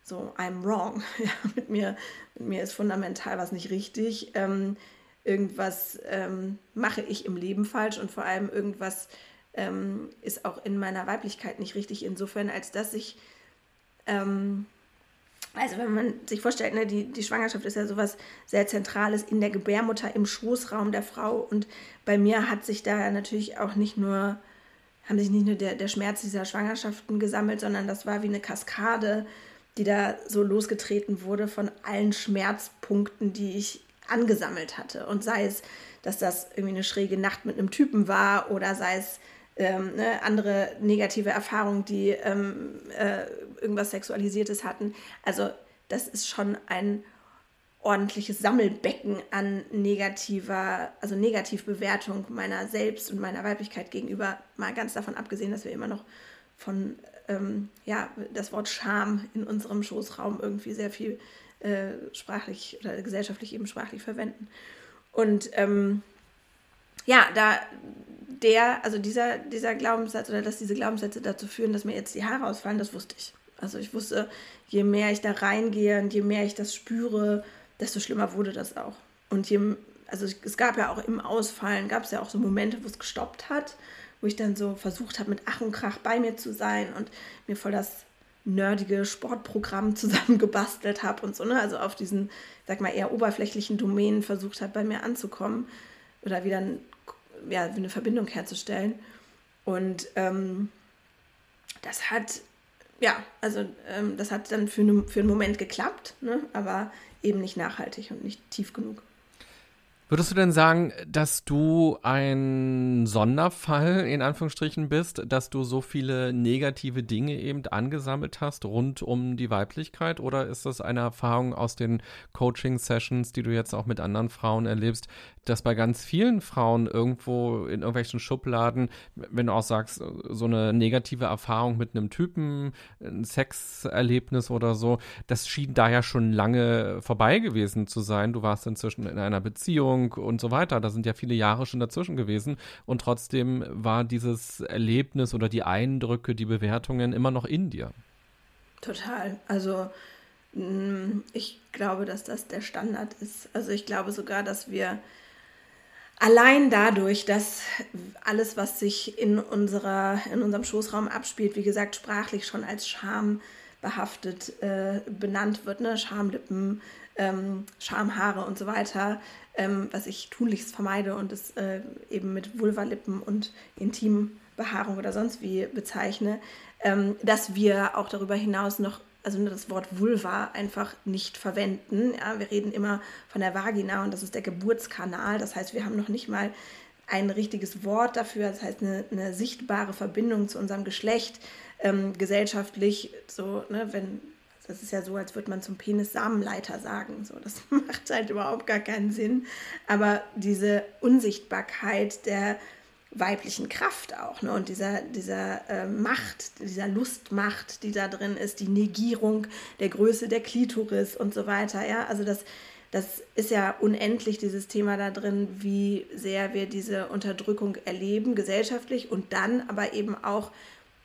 so I'm wrong. Ja, mit, mir, mit mir ist fundamental was nicht richtig. Ähm, irgendwas ähm, mache ich im Leben falsch und vor allem irgendwas ähm, ist auch in meiner Weiblichkeit nicht richtig, insofern, als dass ich, ähm, also wenn man sich vorstellt, ne, die, die Schwangerschaft ist ja sowas sehr Zentrales in der Gebärmutter, im Schoßraum der Frau und bei mir hat sich da natürlich auch nicht nur, haben sich nicht nur der, der Schmerz dieser Schwangerschaften gesammelt, sondern das war wie eine Kaskade die da so losgetreten wurde von allen Schmerzpunkten, die ich angesammelt hatte. Und sei es, dass das irgendwie eine schräge Nacht mit einem Typen war oder sei es ähm, ne, andere negative Erfahrungen, die ähm, äh, irgendwas Sexualisiertes hatten. Also das ist schon ein ordentliches Sammelbecken an negativer, also Negativbewertung meiner selbst und meiner Weiblichkeit gegenüber, mal ganz davon abgesehen, dass wir immer noch von ähm, ja, das Wort Scham in unserem Schoßraum irgendwie sehr viel äh, sprachlich oder gesellschaftlich eben sprachlich verwenden. Und ähm, ja, da der, also dieser, dieser Glaubenssatz oder dass diese Glaubenssätze dazu führen, dass mir jetzt die Haare ausfallen, das wusste ich. Also ich wusste, je mehr ich da reingehe und je mehr ich das spüre, desto schlimmer wurde das auch. Und je, also es gab ja auch im Ausfallen, gab es ja auch so Momente, wo es gestoppt hat wo ich dann so versucht habe, mit Ach und Krach bei mir zu sein und mir voll das nerdige Sportprogramm zusammengebastelt habe und so, ne? Also auf diesen, sag mal, eher oberflächlichen Domänen versucht habe, bei mir anzukommen oder wieder ein, ja, eine Verbindung herzustellen. Und ähm, das hat, ja, also ähm, das hat dann für, ne, für einen Moment geklappt, ne? aber eben nicht nachhaltig und nicht tief genug. Würdest du denn sagen, dass du ein Sonderfall in Anführungsstrichen bist, dass du so viele negative Dinge eben angesammelt hast rund um die Weiblichkeit? Oder ist das eine Erfahrung aus den Coaching-Sessions, die du jetzt auch mit anderen Frauen erlebst, dass bei ganz vielen Frauen irgendwo in irgendwelchen Schubladen, wenn du auch sagst, so eine negative Erfahrung mit einem Typen, ein Sexerlebnis oder so, das schien da ja schon lange vorbei gewesen zu sein. Du warst inzwischen in einer Beziehung und so weiter. Da sind ja viele Jahre schon dazwischen gewesen. Und trotzdem war dieses Erlebnis oder die Eindrücke, die Bewertungen immer noch in dir. Total. Also mm, ich glaube, dass das der Standard ist. Also ich glaube sogar, dass wir allein dadurch, dass alles, was sich in, unserer, in unserem Schoßraum abspielt, wie gesagt, sprachlich schon als Scham behaftet äh, benannt wird, ne? Schamlippen, ähm, Schamhaare und so weiter, ähm, was ich tunlichst vermeide und es äh, eben mit Vulvalippen und Intimbehaarung oder sonst wie bezeichne, ähm, dass wir auch darüber hinaus noch also das Wort Vulva einfach nicht verwenden. Ja, wir reden immer von der Vagina und das ist der Geburtskanal. Das heißt, wir haben noch nicht mal ein richtiges Wort dafür, das heißt eine, eine sichtbare Verbindung zu unserem Geschlecht, ähm, gesellschaftlich, so, ne, wenn, das ist ja so, als würde man zum Penis Samenleiter sagen, so, das macht halt überhaupt gar keinen Sinn, aber diese Unsichtbarkeit der weiblichen Kraft auch. Ne? Und dieser, dieser äh, Macht, dieser Lustmacht, die da drin ist, die Negierung der Größe der Klitoris und so weiter. Ja, also das, das ist ja unendlich, dieses Thema da drin, wie sehr wir diese Unterdrückung erleben, gesellschaftlich und dann aber eben auch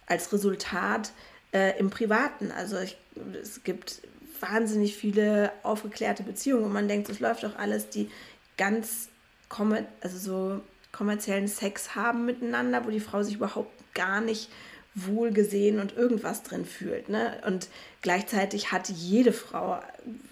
als Resultat äh, im Privaten. Also ich, es gibt wahnsinnig viele aufgeklärte Beziehungen und man denkt, es läuft doch alles, die ganz kommen, also so kommerziellen Sex haben miteinander, wo die Frau sich überhaupt gar nicht wohl gesehen und irgendwas drin fühlt. Ne? Und gleichzeitig hat jede Frau,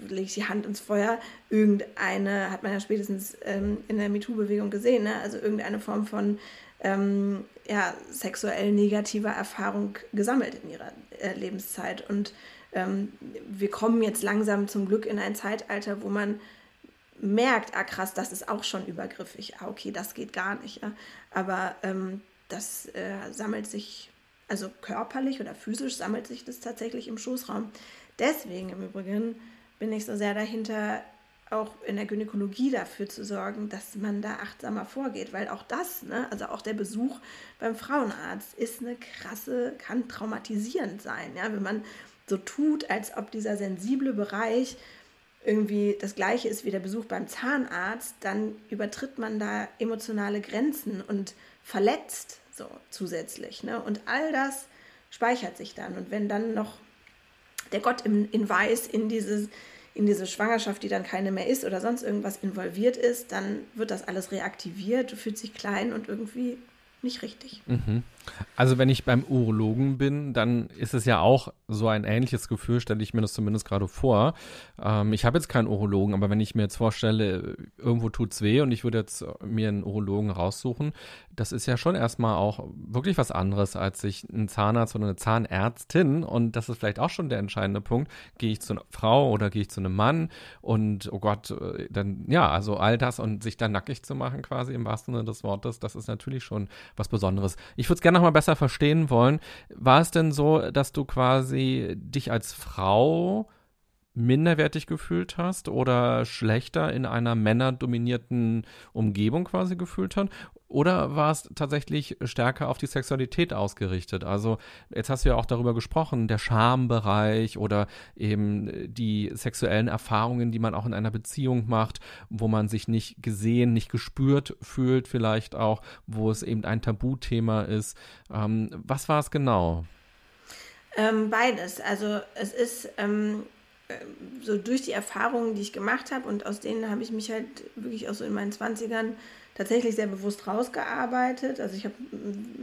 ich die Hand ins Feuer, irgendeine, hat man ja spätestens ähm, in der MeToo-Bewegung gesehen, ne? also irgendeine Form von ähm, ja, sexuell negativer Erfahrung gesammelt in ihrer äh, Lebenszeit. Und ähm, wir kommen jetzt langsam zum Glück in ein Zeitalter, wo man merkt, ah krass, das ist auch schon übergriffig, ah okay, das geht gar nicht. Ja? Aber ähm, das äh, sammelt sich, also körperlich oder physisch sammelt sich das tatsächlich im Schoßraum. Deswegen im Übrigen bin ich so sehr dahinter, auch in der Gynäkologie dafür zu sorgen, dass man da achtsamer vorgeht, weil auch das, ne, also auch der Besuch beim Frauenarzt ist eine krasse, kann traumatisierend sein, ja, wenn man so tut, als ob dieser sensible Bereich irgendwie das gleiche ist wie der Besuch beim Zahnarzt, dann übertritt man da emotionale Grenzen und verletzt so zusätzlich. Ne? Und all das speichert sich dann. Und wenn dann noch der Gott in, in Weiß in dieses in diese Schwangerschaft, die dann keine mehr ist oder sonst irgendwas involviert ist, dann wird das alles reaktiviert, du fühlst dich klein und irgendwie nicht richtig. Mhm. Also wenn ich beim Urologen bin, dann ist es ja auch so ein ähnliches Gefühl, stelle ich mir das zumindest gerade vor. Ähm, ich habe jetzt keinen Urologen, aber wenn ich mir jetzt vorstelle, irgendwo tut es weh und ich würde jetzt mir einen Urologen raussuchen, das ist ja schon erstmal auch wirklich was anderes, als sich ein Zahnarzt oder eine Zahnärztin und das ist vielleicht auch schon der entscheidende Punkt. Gehe ich zu einer Frau oder gehe ich zu einem Mann und oh Gott, äh, dann ja, also all das und sich dann nackig zu machen quasi im wahrsten Sinne des Wortes, das ist natürlich schon was Besonderes. Ich würde es gerne nochmal besser verstehen wollen. War es denn so, dass du quasi dich als Frau minderwertig gefühlt hast oder schlechter in einer männerdominierten Umgebung quasi gefühlt hast? Oder war es tatsächlich stärker auf die Sexualität ausgerichtet? Also jetzt hast du ja auch darüber gesprochen, der Schambereich oder eben die sexuellen Erfahrungen, die man auch in einer Beziehung macht, wo man sich nicht gesehen, nicht gespürt fühlt, vielleicht auch, wo es eben ein Tabuthema ist. Ähm, was war es genau? Ähm, beides. Also es ist ähm, so durch die Erfahrungen, die ich gemacht habe und aus denen habe ich mich halt wirklich auch so in meinen 20ern tatsächlich sehr bewusst rausgearbeitet. Also ich habe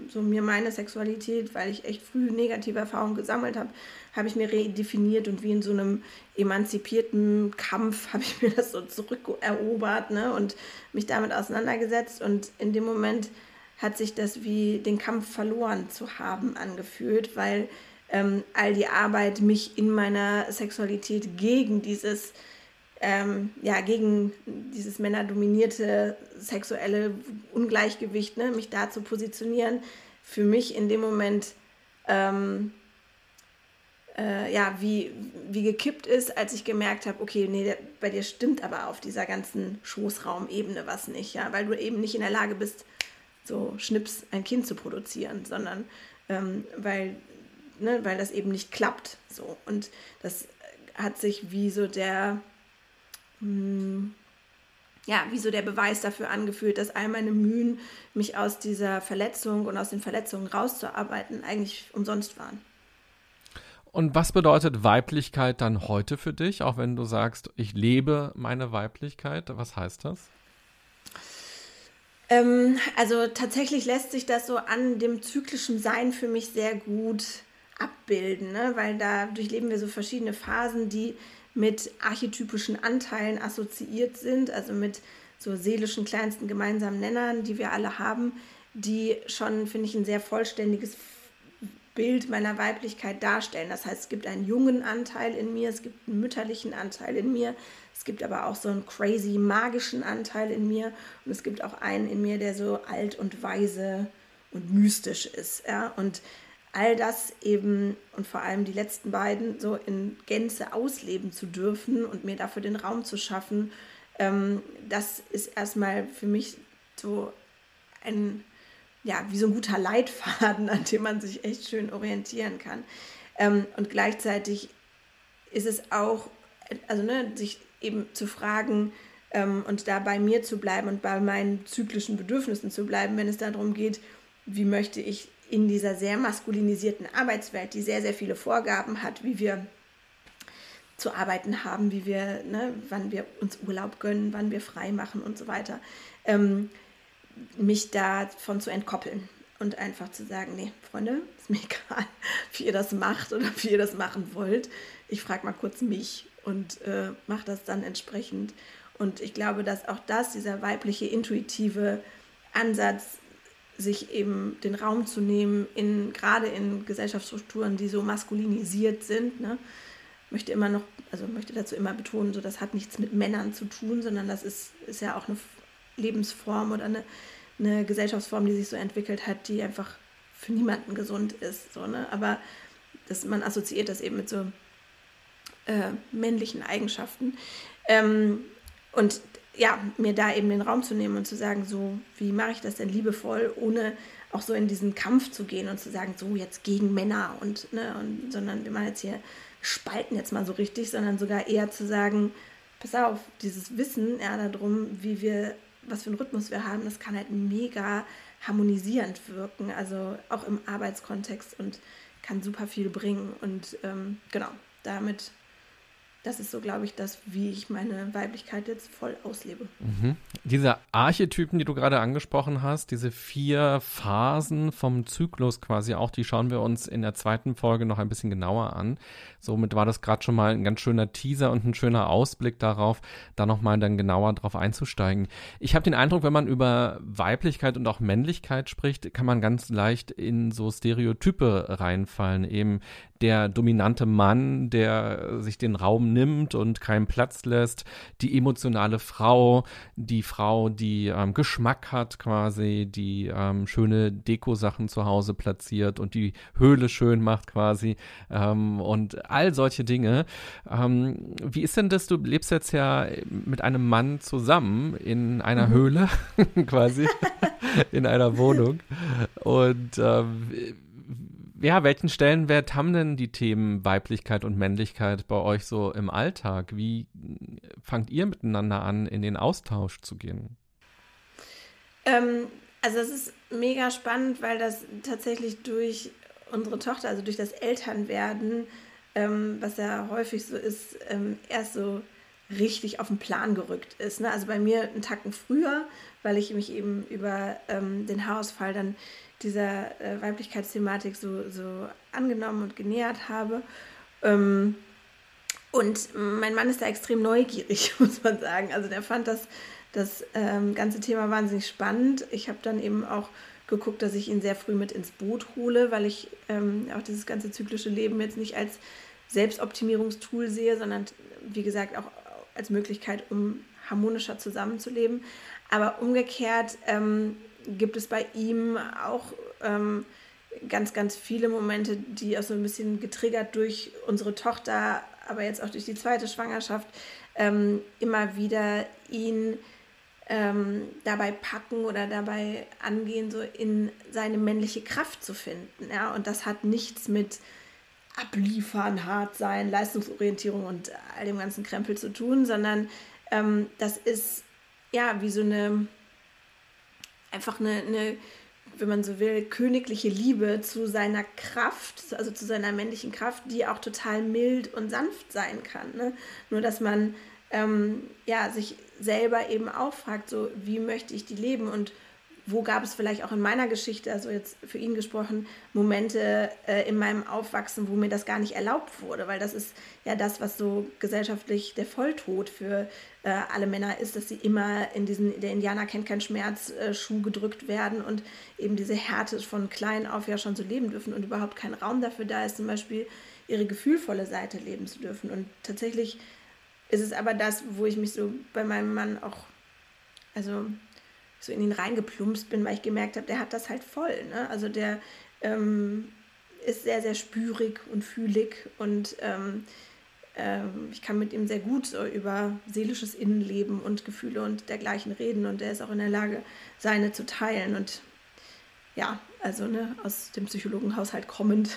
so mir meine Sexualität, weil ich echt früh negative Erfahrungen gesammelt habe, habe ich mir redefiniert und wie in so einem emanzipierten Kampf habe ich mir das so zurückerobert ne, und mich damit auseinandergesetzt. Und in dem Moment hat sich das wie den Kampf verloren zu haben angefühlt, weil ähm, all die Arbeit, mich in meiner Sexualität gegen dieses, ähm, ja, gegen dieses männerdominierte sexuelle Ungleichgewicht, ne, mich da zu positionieren, für mich in dem Moment ähm, äh, ja, wie, wie gekippt ist, als ich gemerkt habe, okay, nee, bei dir stimmt aber auf dieser ganzen Schoßraumebene was nicht, ja, weil du eben nicht in der Lage bist, so Schnips ein Kind zu produzieren, sondern ähm, weil ne, weil das eben nicht klappt. So. Und das hat sich wie so der, mh, hm, ja, wie so der Beweis dafür angefühlt, dass all meine Mühen, mich aus dieser Verletzung und aus den Verletzungen rauszuarbeiten, eigentlich umsonst waren. Und was bedeutet Weiblichkeit dann heute für dich, auch wenn du sagst, ich lebe meine Weiblichkeit? Was heißt das? Ähm, also tatsächlich lässt sich das so an dem zyklischen Sein für mich sehr gut abbilden, ne? weil da durchleben wir so verschiedene Phasen, die mit archetypischen Anteilen assoziiert sind, also mit so seelischen kleinsten gemeinsamen Nennern, die wir alle haben, die schon, finde ich, ein sehr vollständiges Bild meiner Weiblichkeit darstellen. Das heißt, es gibt einen jungen Anteil in mir, es gibt einen mütterlichen Anteil in mir, es gibt aber auch so einen crazy magischen Anteil in mir und es gibt auch einen in mir, der so alt und weise und mystisch ist. Ja? Und all das eben und vor allem die letzten beiden so in Gänze ausleben zu dürfen und mir dafür den Raum zu schaffen, ähm, das ist erstmal für mich so ein, ja, wie so ein guter Leitfaden, an dem man sich echt schön orientieren kann. Ähm, und gleichzeitig ist es auch, also ne, sich eben zu fragen ähm, und da bei mir zu bleiben und bei meinen zyklischen Bedürfnissen zu bleiben, wenn es darum geht, wie möchte ich in dieser sehr maskulinisierten Arbeitswelt, die sehr, sehr viele Vorgaben hat, wie wir zu arbeiten haben, wie wir, ne, wann wir uns Urlaub gönnen, wann wir frei machen und so weiter, ähm, mich davon zu entkoppeln und einfach zu sagen, nee, Freunde, ist mir egal, wie ihr das macht oder wie ihr das machen wollt. Ich frage mal kurz mich und äh, mache das dann entsprechend. Und ich glaube, dass auch das, dieser weibliche, intuitive Ansatz, sich eben den Raum zu nehmen, in, gerade in Gesellschaftsstrukturen, die so maskulinisiert sind. Ne? Möchte immer noch, also möchte dazu immer betonen, so das hat nichts mit Männern zu tun, sondern das ist, ist ja auch eine Lebensform oder eine, eine Gesellschaftsform, die sich so entwickelt hat, die einfach für niemanden gesund ist. So, ne? Aber das, man assoziiert das eben mit so äh, männlichen Eigenschaften. Ähm, und ja, mir da eben den Raum zu nehmen und zu sagen, so, wie mache ich das denn liebevoll, ohne auch so in diesen Kampf zu gehen und zu sagen, so jetzt gegen Männer und, ne, und sondern wir machen jetzt hier spalten jetzt mal so richtig, sondern sogar eher zu sagen, pass auf, dieses Wissen ja, darum, wie wir, was für einen Rhythmus wir haben, das kann halt mega harmonisierend wirken, also auch im Arbeitskontext und kann super viel bringen. Und ähm, genau, damit das ist so, glaube ich, das, wie ich meine Weiblichkeit jetzt voll auslebe. Mhm. Diese Archetypen, die du gerade angesprochen hast, diese vier Phasen vom Zyklus quasi auch, die schauen wir uns in der zweiten Folge noch ein bisschen genauer an. Somit war das gerade schon mal ein ganz schöner Teaser und ein schöner Ausblick darauf, da nochmal dann genauer drauf einzusteigen. Ich habe den Eindruck, wenn man über Weiblichkeit und auch Männlichkeit spricht, kann man ganz leicht in so Stereotype reinfallen. Eben der dominante Mann, der sich den Raum nimmt und keinen Platz lässt, die emotionale Frau, die Frau, die ähm, Geschmack hat quasi, die ähm, schöne Dekosachen zu Hause platziert und die Höhle schön macht quasi ähm, und all solche Dinge. Ähm, wie ist denn das? Du lebst jetzt ja mit einem Mann zusammen in einer mhm. Höhle quasi, in einer Wohnung und ähm, ja, welchen Stellenwert haben denn die Themen Weiblichkeit und Männlichkeit bei euch so im Alltag? Wie fangt ihr miteinander an, in den Austausch zu gehen? Ähm, also es ist mega spannend, weil das tatsächlich durch unsere Tochter, also durch das Elternwerden, ähm, was ja häufig so ist, ähm, erst so richtig auf den Plan gerückt ist. Ne? Also bei mir einen Tacken früher, weil ich mich eben über ähm, den Haarausfall dann dieser äh, Weiblichkeitsthematik so, so angenommen und genähert habe. Ähm, und mein Mann ist da extrem neugierig, muss man sagen. Also der fand das, das ähm, ganze Thema wahnsinnig spannend. Ich habe dann eben auch geguckt, dass ich ihn sehr früh mit ins Boot hole, weil ich ähm, auch dieses ganze zyklische Leben jetzt nicht als Selbstoptimierungstool sehe, sondern wie gesagt auch als Möglichkeit, um harmonischer zusammenzuleben. Aber umgekehrt ähm, gibt es bei ihm auch ähm, ganz, ganz viele Momente, die auch so ein bisschen getriggert durch unsere Tochter, aber jetzt auch durch die zweite Schwangerschaft, ähm, immer wieder ihn ähm, dabei packen oder dabei angehen, so in seine männliche Kraft zu finden. Ja? Und das hat nichts mit Abliefern, hart sein, Leistungsorientierung und all dem ganzen Krempel zu tun, sondern ähm, das ist ja wie so eine einfach eine, eine, wenn man so will, königliche Liebe zu seiner Kraft, also zu seiner männlichen Kraft, die auch total mild und sanft sein kann. Ne? Nur dass man ähm, ja, sich selber eben auch fragt, so wie möchte ich die leben und wo gab es vielleicht auch in meiner Geschichte, also jetzt für ihn gesprochen, Momente äh, in meinem Aufwachsen, wo mir das gar nicht erlaubt wurde, weil das ist ja das, was so gesellschaftlich der Volltod für äh, alle Männer ist, dass sie immer in diesen, der Indianer kennt keinen Schmerz, äh, Schuh gedrückt werden und eben diese Härte von klein auf ja schon so leben dürfen und überhaupt kein Raum dafür da ist, zum Beispiel ihre gefühlvolle Seite leben zu dürfen. Und tatsächlich ist es aber das, wo ich mich so bei meinem Mann auch, also so in ihn reingeplumpst bin, weil ich gemerkt habe, der hat das halt voll. Ne? Also der ähm, ist sehr, sehr spürig und fühlig und ähm, ähm, ich kann mit ihm sehr gut so über seelisches Innenleben und Gefühle und dergleichen reden und er ist auch in der Lage, seine zu teilen und ja, also ne, aus dem Psychologenhaushalt kommend,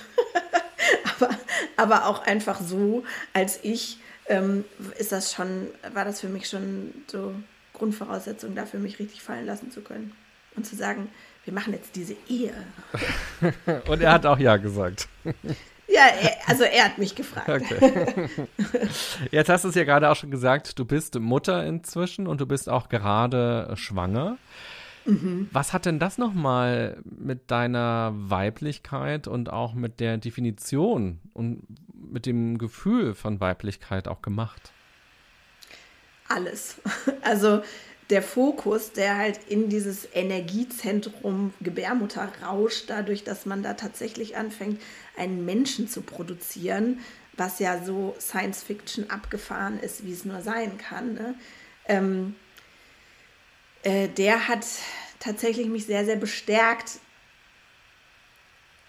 aber, aber auch einfach so als ich ähm, ist das schon, war das für mich schon so Grundvoraussetzung dafür, mich richtig fallen lassen zu können. Und zu sagen, wir machen jetzt diese Ehe. Und er hat auch Ja gesagt. Ja, er, also er hat mich gefragt. Okay. Jetzt hast du es ja gerade auch schon gesagt, du bist Mutter inzwischen und du bist auch gerade schwanger. Mhm. Was hat denn das nochmal mit deiner Weiblichkeit und auch mit der Definition und mit dem Gefühl von Weiblichkeit auch gemacht? Alles. Also der Fokus, der halt in dieses Energiezentrum Gebärmutter rauscht, dadurch, dass man da tatsächlich anfängt, einen Menschen zu produzieren, was ja so Science Fiction abgefahren ist, wie es nur sein kann. Ne? Ähm, äh, der hat tatsächlich mich sehr, sehr bestärkt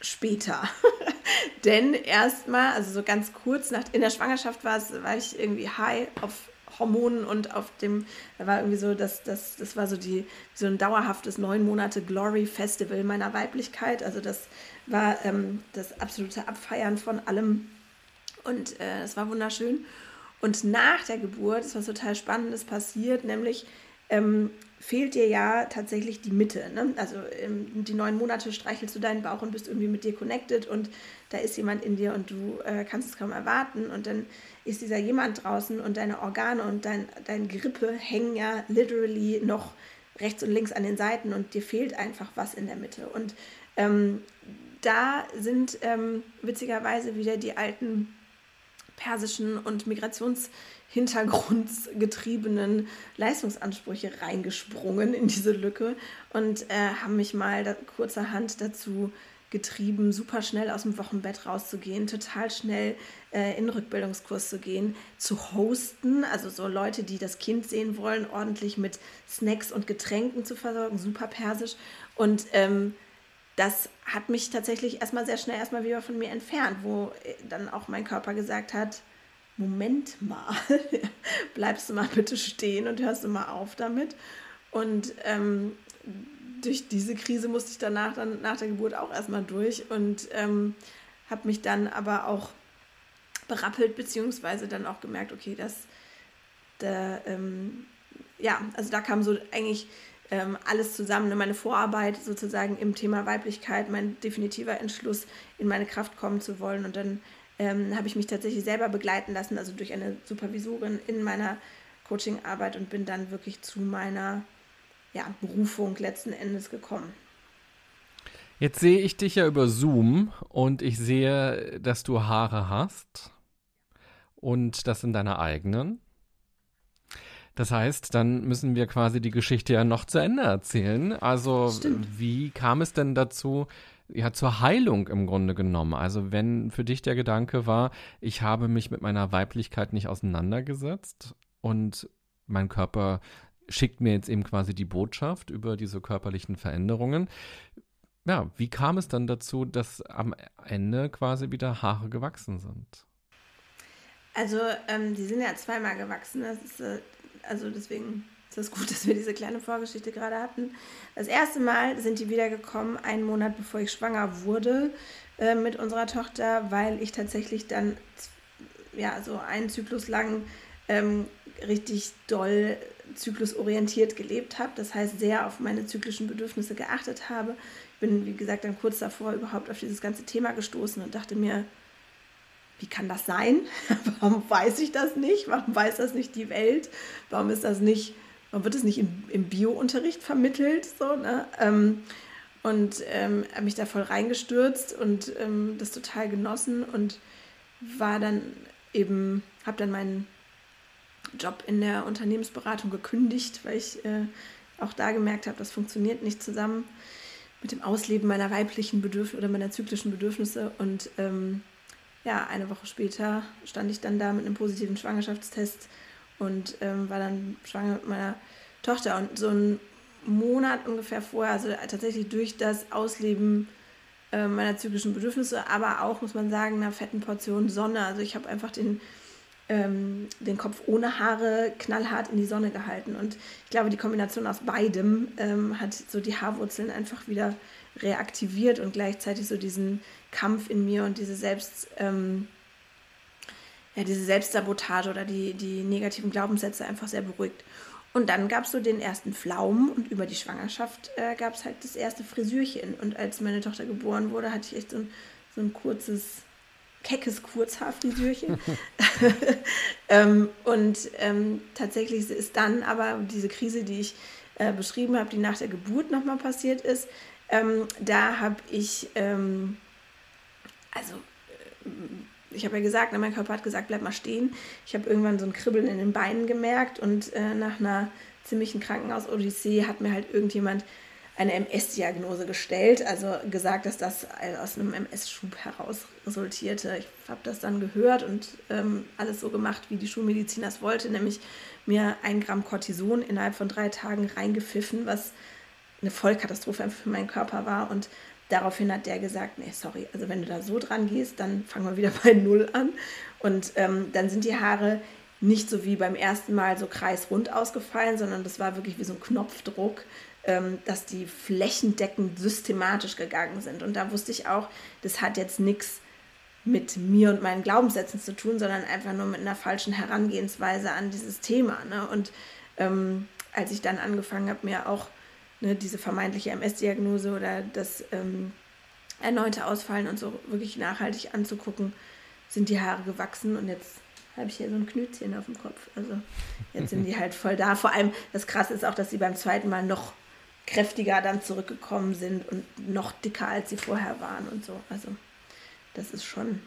später. Denn erstmal, also so ganz kurz nach, in der Schwangerschaft war, es, war ich irgendwie high auf Hormonen und auf dem, da war irgendwie so, das, das, das war so die, so ein dauerhaftes neun Monate Glory Festival meiner Weiblichkeit. Also das war ähm, das absolute Abfeiern von allem. Und äh, es war wunderschön. Und nach der Geburt ist was total Spannendes passiert, nämlich ähm, fehlt dir ja tatsächlich die Mitte. Ne? Also ähm, die neun Monate streichelst du deinen Bauch und bist irgendwie mit dir connected und da ist jemand in dir und du äh, kannst es kaum erwarten und dann ist dieser jemand draußen und deine Organe und dein, dein Grippe hängen ja literally noch rechts und links an den Seiten und dir fehlt einfach was in der Mitte. Und ähm, da sind ähm, witzigerweise wieder die alten persischen und migrationshintergrundgetriebenen Leistungsansprüche reingesprungen in diese Lücke und äh, haben mich mal da, kurzerhand dazu getrieben, super schnell aus dem Wochenbett rauszugehen, total schnell äh, in den Rückbildungskurs zu gehen, zu hosten, also so Leute, die das Kind sehen wollen, ordentlich mit Snacks und Getränken zu versorgen, super persisch. Und ähm, das hat mich tatsächlich erstmal sehr schnell erstmal wieder von mir entfernt, wo äh, dann auch mein Körper gesagt hat, Moment mal, bleibst du mal bitte stehen und hörst du mal auf damit. Und ähm, durch diese Krise musste ich danach dann nach der Geburt auch erstmal durch und ähm, habe mich dann aber auch berappelt, beziehungsweise dann auch gemerkt, okay, das, da, ähm, ja, also da kam so eigentlich ähm, alles zusammen, ne, meine Vorarbeit sozusagen im Thema Weiblichkeit, mein definitiver Entschluss, in meine Kraft kommen zu wollen. Und dann ähm, habe ich mich tatsächlich selber begleiten lassen, also durch eine Supervisorin in meiner Coachingarbeit und bin dann wirklich zu meiner ja, Berufung letzten Endes gekommen. Jetzt sehe ich dich ja über Zoom und ich sehe, dass du Haare hast und das sind deine eigenen. Das heißt, dann müssen wir quasi die Geschichte ja noch zu Ende erzählen. Also, Stimmt. wie kam es denn dazu, ja, zur Heilung im Grunde genommen? Also, wenn für dich der Gedanke war, ich habe mich mit meiner Weiblichkeit nicht auseinandergesetzt und mein Körper schickt mir jetzt eben quasi die Botschaft über diese körperlichen Veränderungen. Ja, wie kam es dann dazu, dass am Ende quasi wieder Haare gewachsen sind? Also, ähm, die sind ja zweimal gewachsen. Das ist äh, also deswegen ist es gut, dass wir diese kleine Vorgeschichte gerade hatten. Das erste Mal sind die wiedergekommen, einen Monat bevor ich schwanger wurde äh, mit unserer Tochter, weil ich tatsächlich dann ja so einen Zyklus lang ähm, richtig doll zyklusorientiert gelebt habe. Das heißt, sehr auf meine zyklischen Bedürfnisse geachtet habe. Ich bin, wie gesagt, dann kurz davor überhaupt auf dieses ganze Thema gestoßen und dachte mir, wie kann das sein? Warum weiß ich das nicht? Warum weiß das nicht die Welt? Warum ist das nicht man wird es nicht im, im Bio-Unterricht vermittelt, so, ne? Ähm, und ähm, habe mich da voll reingestürzt und ähm, das total genossen und war dann eben, habe dann meinen Job in der Unternehmensberatung gekündigt, weil ich äh, auch da gemerkt habe, das funktioniert nicht zusammen mit dem Ausleben meiner weiblichen Bedürfnisse oder meiner zyklischen Bedürfnisse. Und ähm, ja, eine Woche später stand ich dann da mit einem positiven Schwangerschaftstest und ähm, war dann schwanger mit meiner Tochter. Und so einen Monat ungefähr vorher, also tatsächlich durch das Ausleben äh, meiner zyklischen Bedürfnisse, aber auch, muss man sagen, einer fetten Portion Sonne. Also ich habe einfach den ähm, den Kopf ohne Haare knallhart in die Sonne gehalten. Und ich glaube, die Kombination aus beidem ähm, hat so die Haarwurzeln einfach wieder reaktiviert und gleichzeitig so diesen Kampf in mir und diese Selbst, ähm, ja, diese Selbstsabotage oder die, die negativen Glaubenssätze einfach sehr beruhigt. Und dann gab es so den ersten Pflaumen und über die Schwangerschaft äh, gab es halt das erste Frisürchen. Und als meine Tochter geboren wurde, hatte ich echt so ein, so ein kurzes keckes Kurzhaarfrisürchen. ähm, und ähm, tatsächlich ist dann aber diese Krise, die ich äh, beschrieben habe, die nach der Geburt nochmal passiert ist, ähm, da habe ich, ähm, also äh, ich habe ja gesagt, ne, mein Körper hat gesagt, bleib mal stehen. Ich habe irgendwann so ein Kribbeln in den Beinen gemerkt und äh, nach einer ziemlichen Krankenhaus-Odyssee hat mir halt irgendjemand eine MS-Diagnose gestellt, also gesagt, dass das aus einem MS-Schub heraus resultierte. Ich habe das dann gehört und ähm, alles so gemacht, wie die Schulmedizin das wollte, nämlich mir ein Gramm Cortison innerhalb von drei Tagen reingepfiffen, was eine Vollkatastrophe für meinen Körper war. Und daraufhin hat der gesagt, nee, sorry, also wenn du da so dran gehst, dann fangen wir wieder bei Null an. Und ähm, dann sind die Haare nicht so wie beim ersten Mal so kreisrund ausgefallen, sondern das war wirklich wie so ein Knopfdruck ähm, dass die flächendeckend systematisch gegangen sind. Und da wusste ich auch, das hat jetzt nichts mit mir und meinen Glaubenssätzen zu tun, sondern einfach nur mit einer falschen Herangehensweise an dieses Thema. Ne? Und ähm, als ich dann angefangen habe, mir auch ne, diese vermeintliche MS-Diagnose oder das ähm, erneute Ausfallen und so wirklich nachhaltig anzugucken, sind die Haare gewachsen und jetzt habe ich hier so ein Knötchen auf dem Kopf. Also jetzt sind die halt voll da. Vor allem das Krasse ist auch, dass sie beim zweiten Mal noch kräftiger dann zurückgekommen sind und noch dicker, als sie vorher waren und so. Also das ist schon,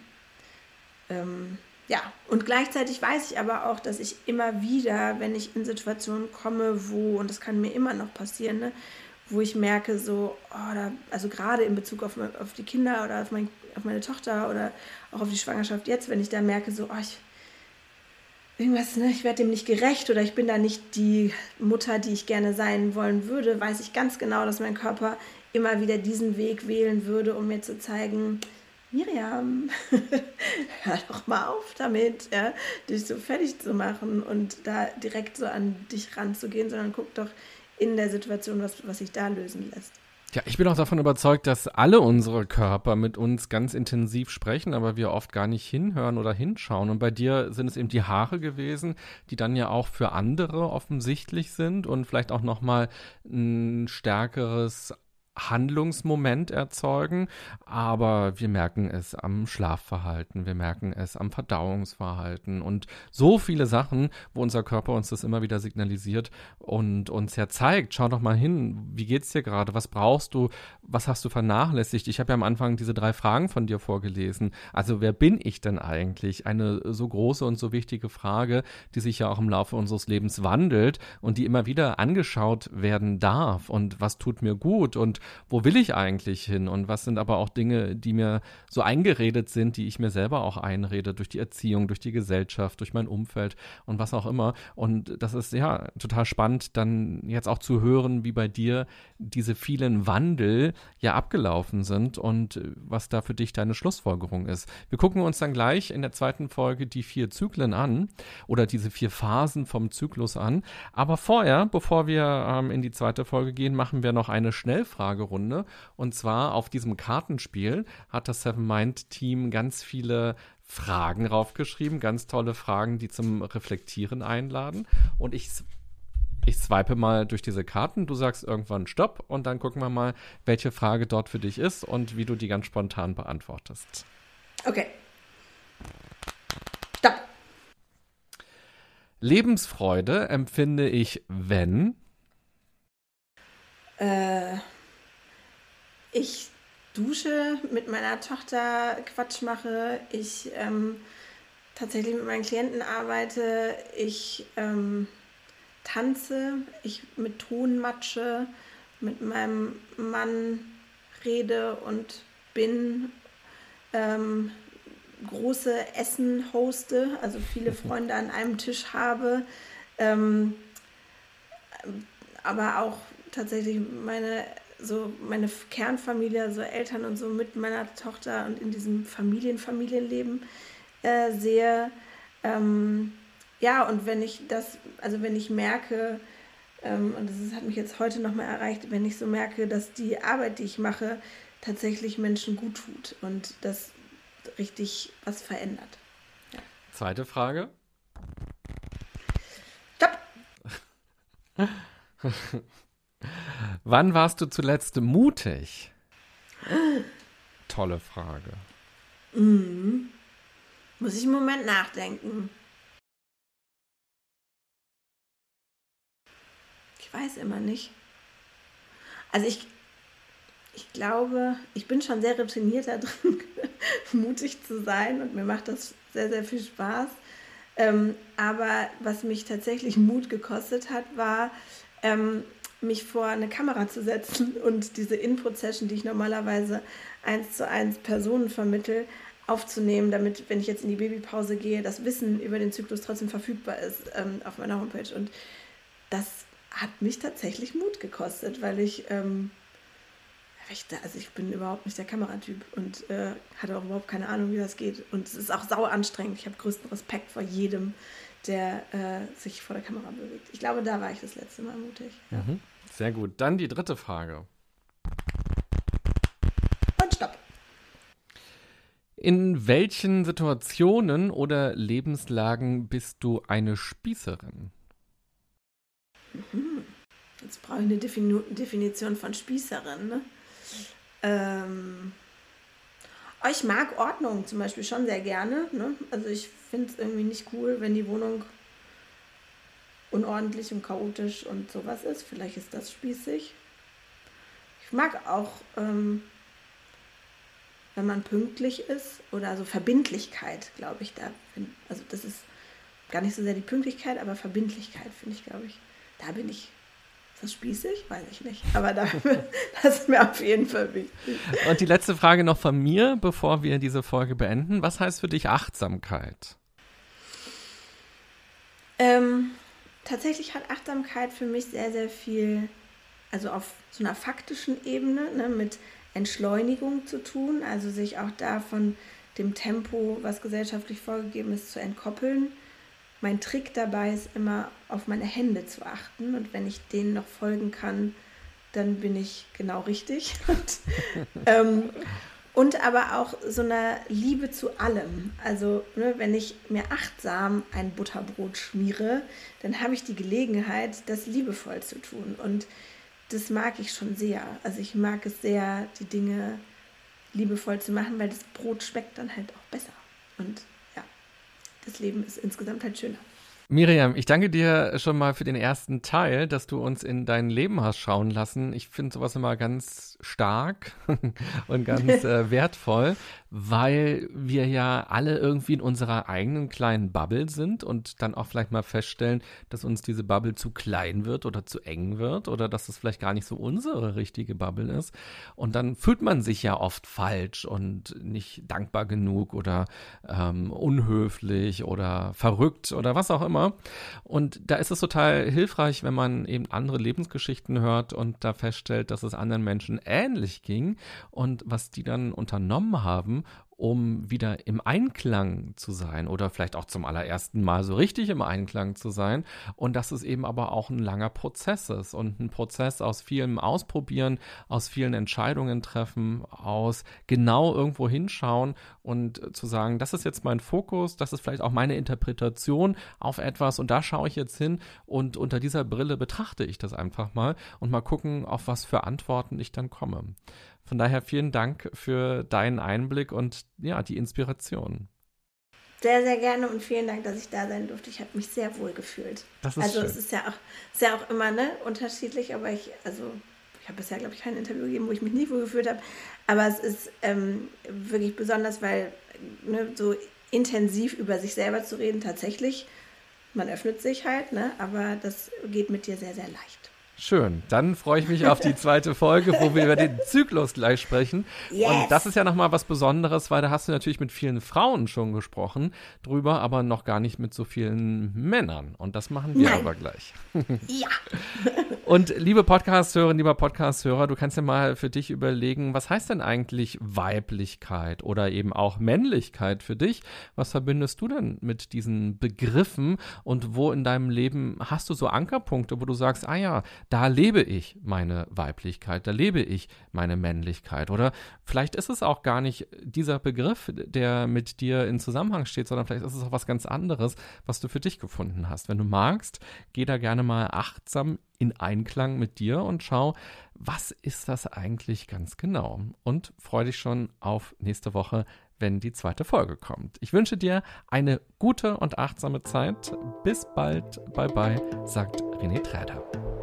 ähm, ja. Und gleichzeitig weiß ich aber auch, dass ich immer wieder, wenn ich in Situationen komme, wo, und das kann mir immer noch passieren, ne, wo ich merke, so, oh, da, also gerade in Bezug auf, auf die Kinder oder auf, mein, auf meine Tochter oder auch auf die Schwangerschaft jetzt, wenn ich da merke, so, oh, ich irgendwas, ne, ich werde dem nicht gerecht oder ich bin da nicht die Mutter, die ich gerne sein wollen würde, weiß ich ganz genau, dass mein Körper immer wieder diesen Weg wählen würde, um mir zu zeigen, Miriam, hör doch mal auf damit, ja, dich so fertig zu machen und da direkt so an dich ranzugehen, sondern guck doch in der Situation, was, was sich da lösen lässt. Ja, ich bin auch davon überzeugt, dass alle unsere Körper mit uns ganz intensiv sprechen, aber wir oft gar nicht hinhören oder hinschauen. Und bei dir sind es eben die Haare gewesen, die dann ja auch für andere offensichtlich sind und vielleicht auch nochmal ein stärkeres Handlungsmoment erzeugen, aber wir merken es am Schlafverhalten, wir merken es am Verdauungsverhalten und so viele Sachen, wo unser Körper uns das immer wieder signalisiert und uns ja zeigt, schau doch mal hin, wie geht's dir gerade, was brauchst du, was hast du vernachlässigt? Ich habe ja am Anfang diese drei Fragen von dir vorgelesen. Also wer bin ich denn eigentlich? Eine so große und so wichtige Frage, die sich ja auch im Laufe unseres Lebens wandelt und die immer wieder angeschaut werden darf und was tut mir gut und wo will ich eigentlich hin und was sind aber auch Dinge, die mir so eingeredet sind, die ich mir selber auch einrede durch die Erziehung, durch die Gesellschaft, durch mein Umfeld und was auch immer. Und das ist ja total spannend, dann jetzt auch zu hören, wie bei dir diese vielen Wandel ja abgelaufen sind und was da für dich deine Schlussfolgerung ist. Wir gucken uns dann gleich in der zweiten Folge die vier Zyklen an oder diese vier Phasen vom Zyklus an. Aber vorher, bevor wir ähm, in die zweite Folge gehen, machen wir noch eine Schnellfrage Fragerunde. Und zwar auf diesem Kartenspiel hat das Seven Mind Team ganz viele Fragen raufgeschrieben, ganz tolle Fragen, die zum Reflektieren einladen. Und ich ich swipe mal durch diese Karten, du sagst irgendwann Stopp und dann gucken wir mal, welche Frage dort für dich ist und wie du die ganz spontan beantwortest. Okay. Stopp. Lebensfreude empfinde ich, wenn äh, ich dusche, mit meiner Tochter Quatsch mache, ich ähm, tatsächlich mit meinen Klienten arbeite, ich ähm, tanze, ich mit Ton matsche, mit meinem Mann rede und bin, ähm, große Essen hoste, also viele Freunde an einem Tisch habe, ähm, aber auch tatsächlich meine so meine Kernfamilie, so Eltern und so mit meiner Tochter und in diesem Familien-Familienleben äh, sehe. Ähm, ja, und wenn ich das, also wenn ich merke, ähm, und das ist, hat mich jetzt heute nochmal erreicht, wenn ich so merke, dass die Arbeit, die ich mache, tatsächlich Menschen gut tut und das richtig was verändert. Ja. Zweite Frage. Stopp! Wann warst du zuletzt mutig? Tolle Frage. Mhm. Muss ich einen Moment nachdenken. Ich weiß immer nicht. Also ich, ich glaube, ich bin schon sehr routiniert da drin, mutig zu sein und mir macht das sehr, sehr viel Spaß. Ähm, aber was mich tatsächlich Mut gekostet hat, war, ähm, mich vor eine Kamera zu setzen und diese Input-Session, die ich normalerweise eins zu eins Personen vermittel, aufzunehmen, damit, wenn ich jetzt in die Babypause gehe, das Wissen über den Zyklus trotzdem verfügbar ist ähm, auf meiner Homepage. Und das hat mich tatsächlich Mut gekostet, weil ich, ähm, also ich bin überhaupt nicht der Kameratyp und äh, hatte auch überhaupt keine Ahnung, wie das geht. Und es ist auch sau anstrengend. Ich habe größten Respekt vor jedem, der äh, sich vor der Kamera bewegt. Ich glaube, da war ich das letzte Mal mutig. Ja. Mhm. Sehr gut. Dann die dritte Frage. Und stopp. In welchen Situationen oder Lebenslagen bist du eine Spießerin? Mhm. Jetzt brauche ich eine Defin Definition von Spießerin. Ne? Ähm, ich mag Ordnung zum Beispiel schon sehr gerne. Ne? Also ich finde es irgendwie nicht cool, wenn die Wohnung unordentlich und chaotisch und sowas ist. Vielleicht ist das spießig. Ich mag auch, ähm, wenn man pünktlich ist oder so Verbindlichkeit, glaube ich, da. Also das ist gar nicht so sehr die Pünktlichkeit, aber Verbindlichkeit finde ich, glaube ich, da bin ich das spießig? Weiß ich nicht. Aber da, das ist mir auf jeden Fall wichtig. Und die letzte Frage noch von mir, bevor wir diese Folge beenden. Was heißt für dich Achtsamkeit? Ähm, tatsächlich hat Achtsamkeit für mich sehr, sehr viel, also auf so einer faktischen Ebene, ne, mit Entschleunigung zu tun, also sich auch da von dem Tempo, was gesellschaftlich vorgegeben ist, zu entkoppeln. Mein Trick dabei ist immer, auf meine Hände zu achten und wenn ich denen noch folgen kann, dann bin ich genau richtig. Und, ähm, und aber auch so eine Liebe zu allem. Also ne, wenn ich mir achtsam ein Butterbrot schmiere, dann habe ich die Gelegenheit, das liebevoll zu tun. Und das mag ich schon sehr. Also ich mag es sehr, die Dinge liebevoll zu machen, weil das Brot schmeckt dann halt auch besser. Und das Leben ist insgesamt halt schöner. Miriam, ich danke dir schon mal für den ersten Teil, dass du uns in dein Leben hast schauen lassen. Ich finde sowas immer ganz stark und ganz äh, wertvoll, weil wir ja alle irgendwie in unserer eigenen kleinen Bubble sind und dann auch vielleicht mal feststellen, dass uns diese Bubble zu klein wird oder zu eng wird oder dass es vielleicht gar nicht so unsere richtige Bubble ist. Und dann fühlt man sich ja oft falsch und nicht dankbar genug oder ähm, unhöflich oder verrückt oder was auch immer. Und da ist es total hilfreich, wenn man eben andere Lebensgeschichten hört und da feststellt, dass es anderen Menschen ähnlich ging und was die dann unternommen haben, um wieder im Einklang zu sein oder vielleicht auch zum allerersten Mal so richtig im Einklang zu sein. Und dass es eben aber auch ein langer Prozess ist und ein Prozess aus vielem Ausprobieren, aus vielen Entscheidungen treffen, aus genau irgendwo hinschauen und zu sagen, das ist jetzt mein Fokus, das ist vielleicht auch meine Interpretation auf etwas und da schaue ich jetzt hin und unter dieser Brille betrachte ich das einfach mal und mal gucken, auf was für Antworten ich dann komme. Von daher vielen Dank für deinen Einblick und ja, die Inspiration. Sehr, sehr gerne und vielen Dank, dass ich da sein durfte. Ich habe mich sehr wohl gefühlt. Das ist also schön. es ist ja auch, ist ja auch immer ne, unterschiedlich, aber ich, also habe bisher, glaube ich, kein Interview gegeben, wo ich mich nie wohl gefühlt habe. Aber es ist ähm, wirklich besonders, weil ne, so intensiv über sich selber zu reden, tatsächlich, man öffnet sich halt, ne, aber das geht mit dir sehr, sehr leicht. Schön. Dann freue ich mich auf die zweite Folge, wo wir über den Zyklus gleich sprechen. Yes. Und das ist ja nochmal was Besonderes, weil da hast du natürlich mit vielen Frauen schon gesprochen drüber, aber noch gar nicht mit so vielen Männern. Und das machen wir Nein. aber gleich. Ja. Und liebe Podcast-Hörerin, lieber Podcast-Hörer, du kannst ja mal für dich überlegen, was heißt denn eigentlich Weiblichkeit oder eben auch Männlichkeit für dich? Was verbindest du denn mit diesen Begriffen und wo in deinem Leben hast du so Ankerpunkte, wo du sagst, ah ja, da lebe ich meine Weiblichkeit, da lebe ich meine Männlichkeit oder vielleicht ist es auch gar nicht dieser Begriff, der mit dir in Zusammenhang steht, sondern vielleicht ist es auch was ganz anderes, was du für dich gefunden hast. Wenn du magst, geh da gerne mal achtsam in Einklang mit dir und schau, was ist das eigentlich ganz genau? Und freu dich schon auf nächste Woche, wenn die zweite Folge kommt. Ich wünsche dir eine gute und achtsame Zeit. Bis bald. Bye bye, sagt René Träder.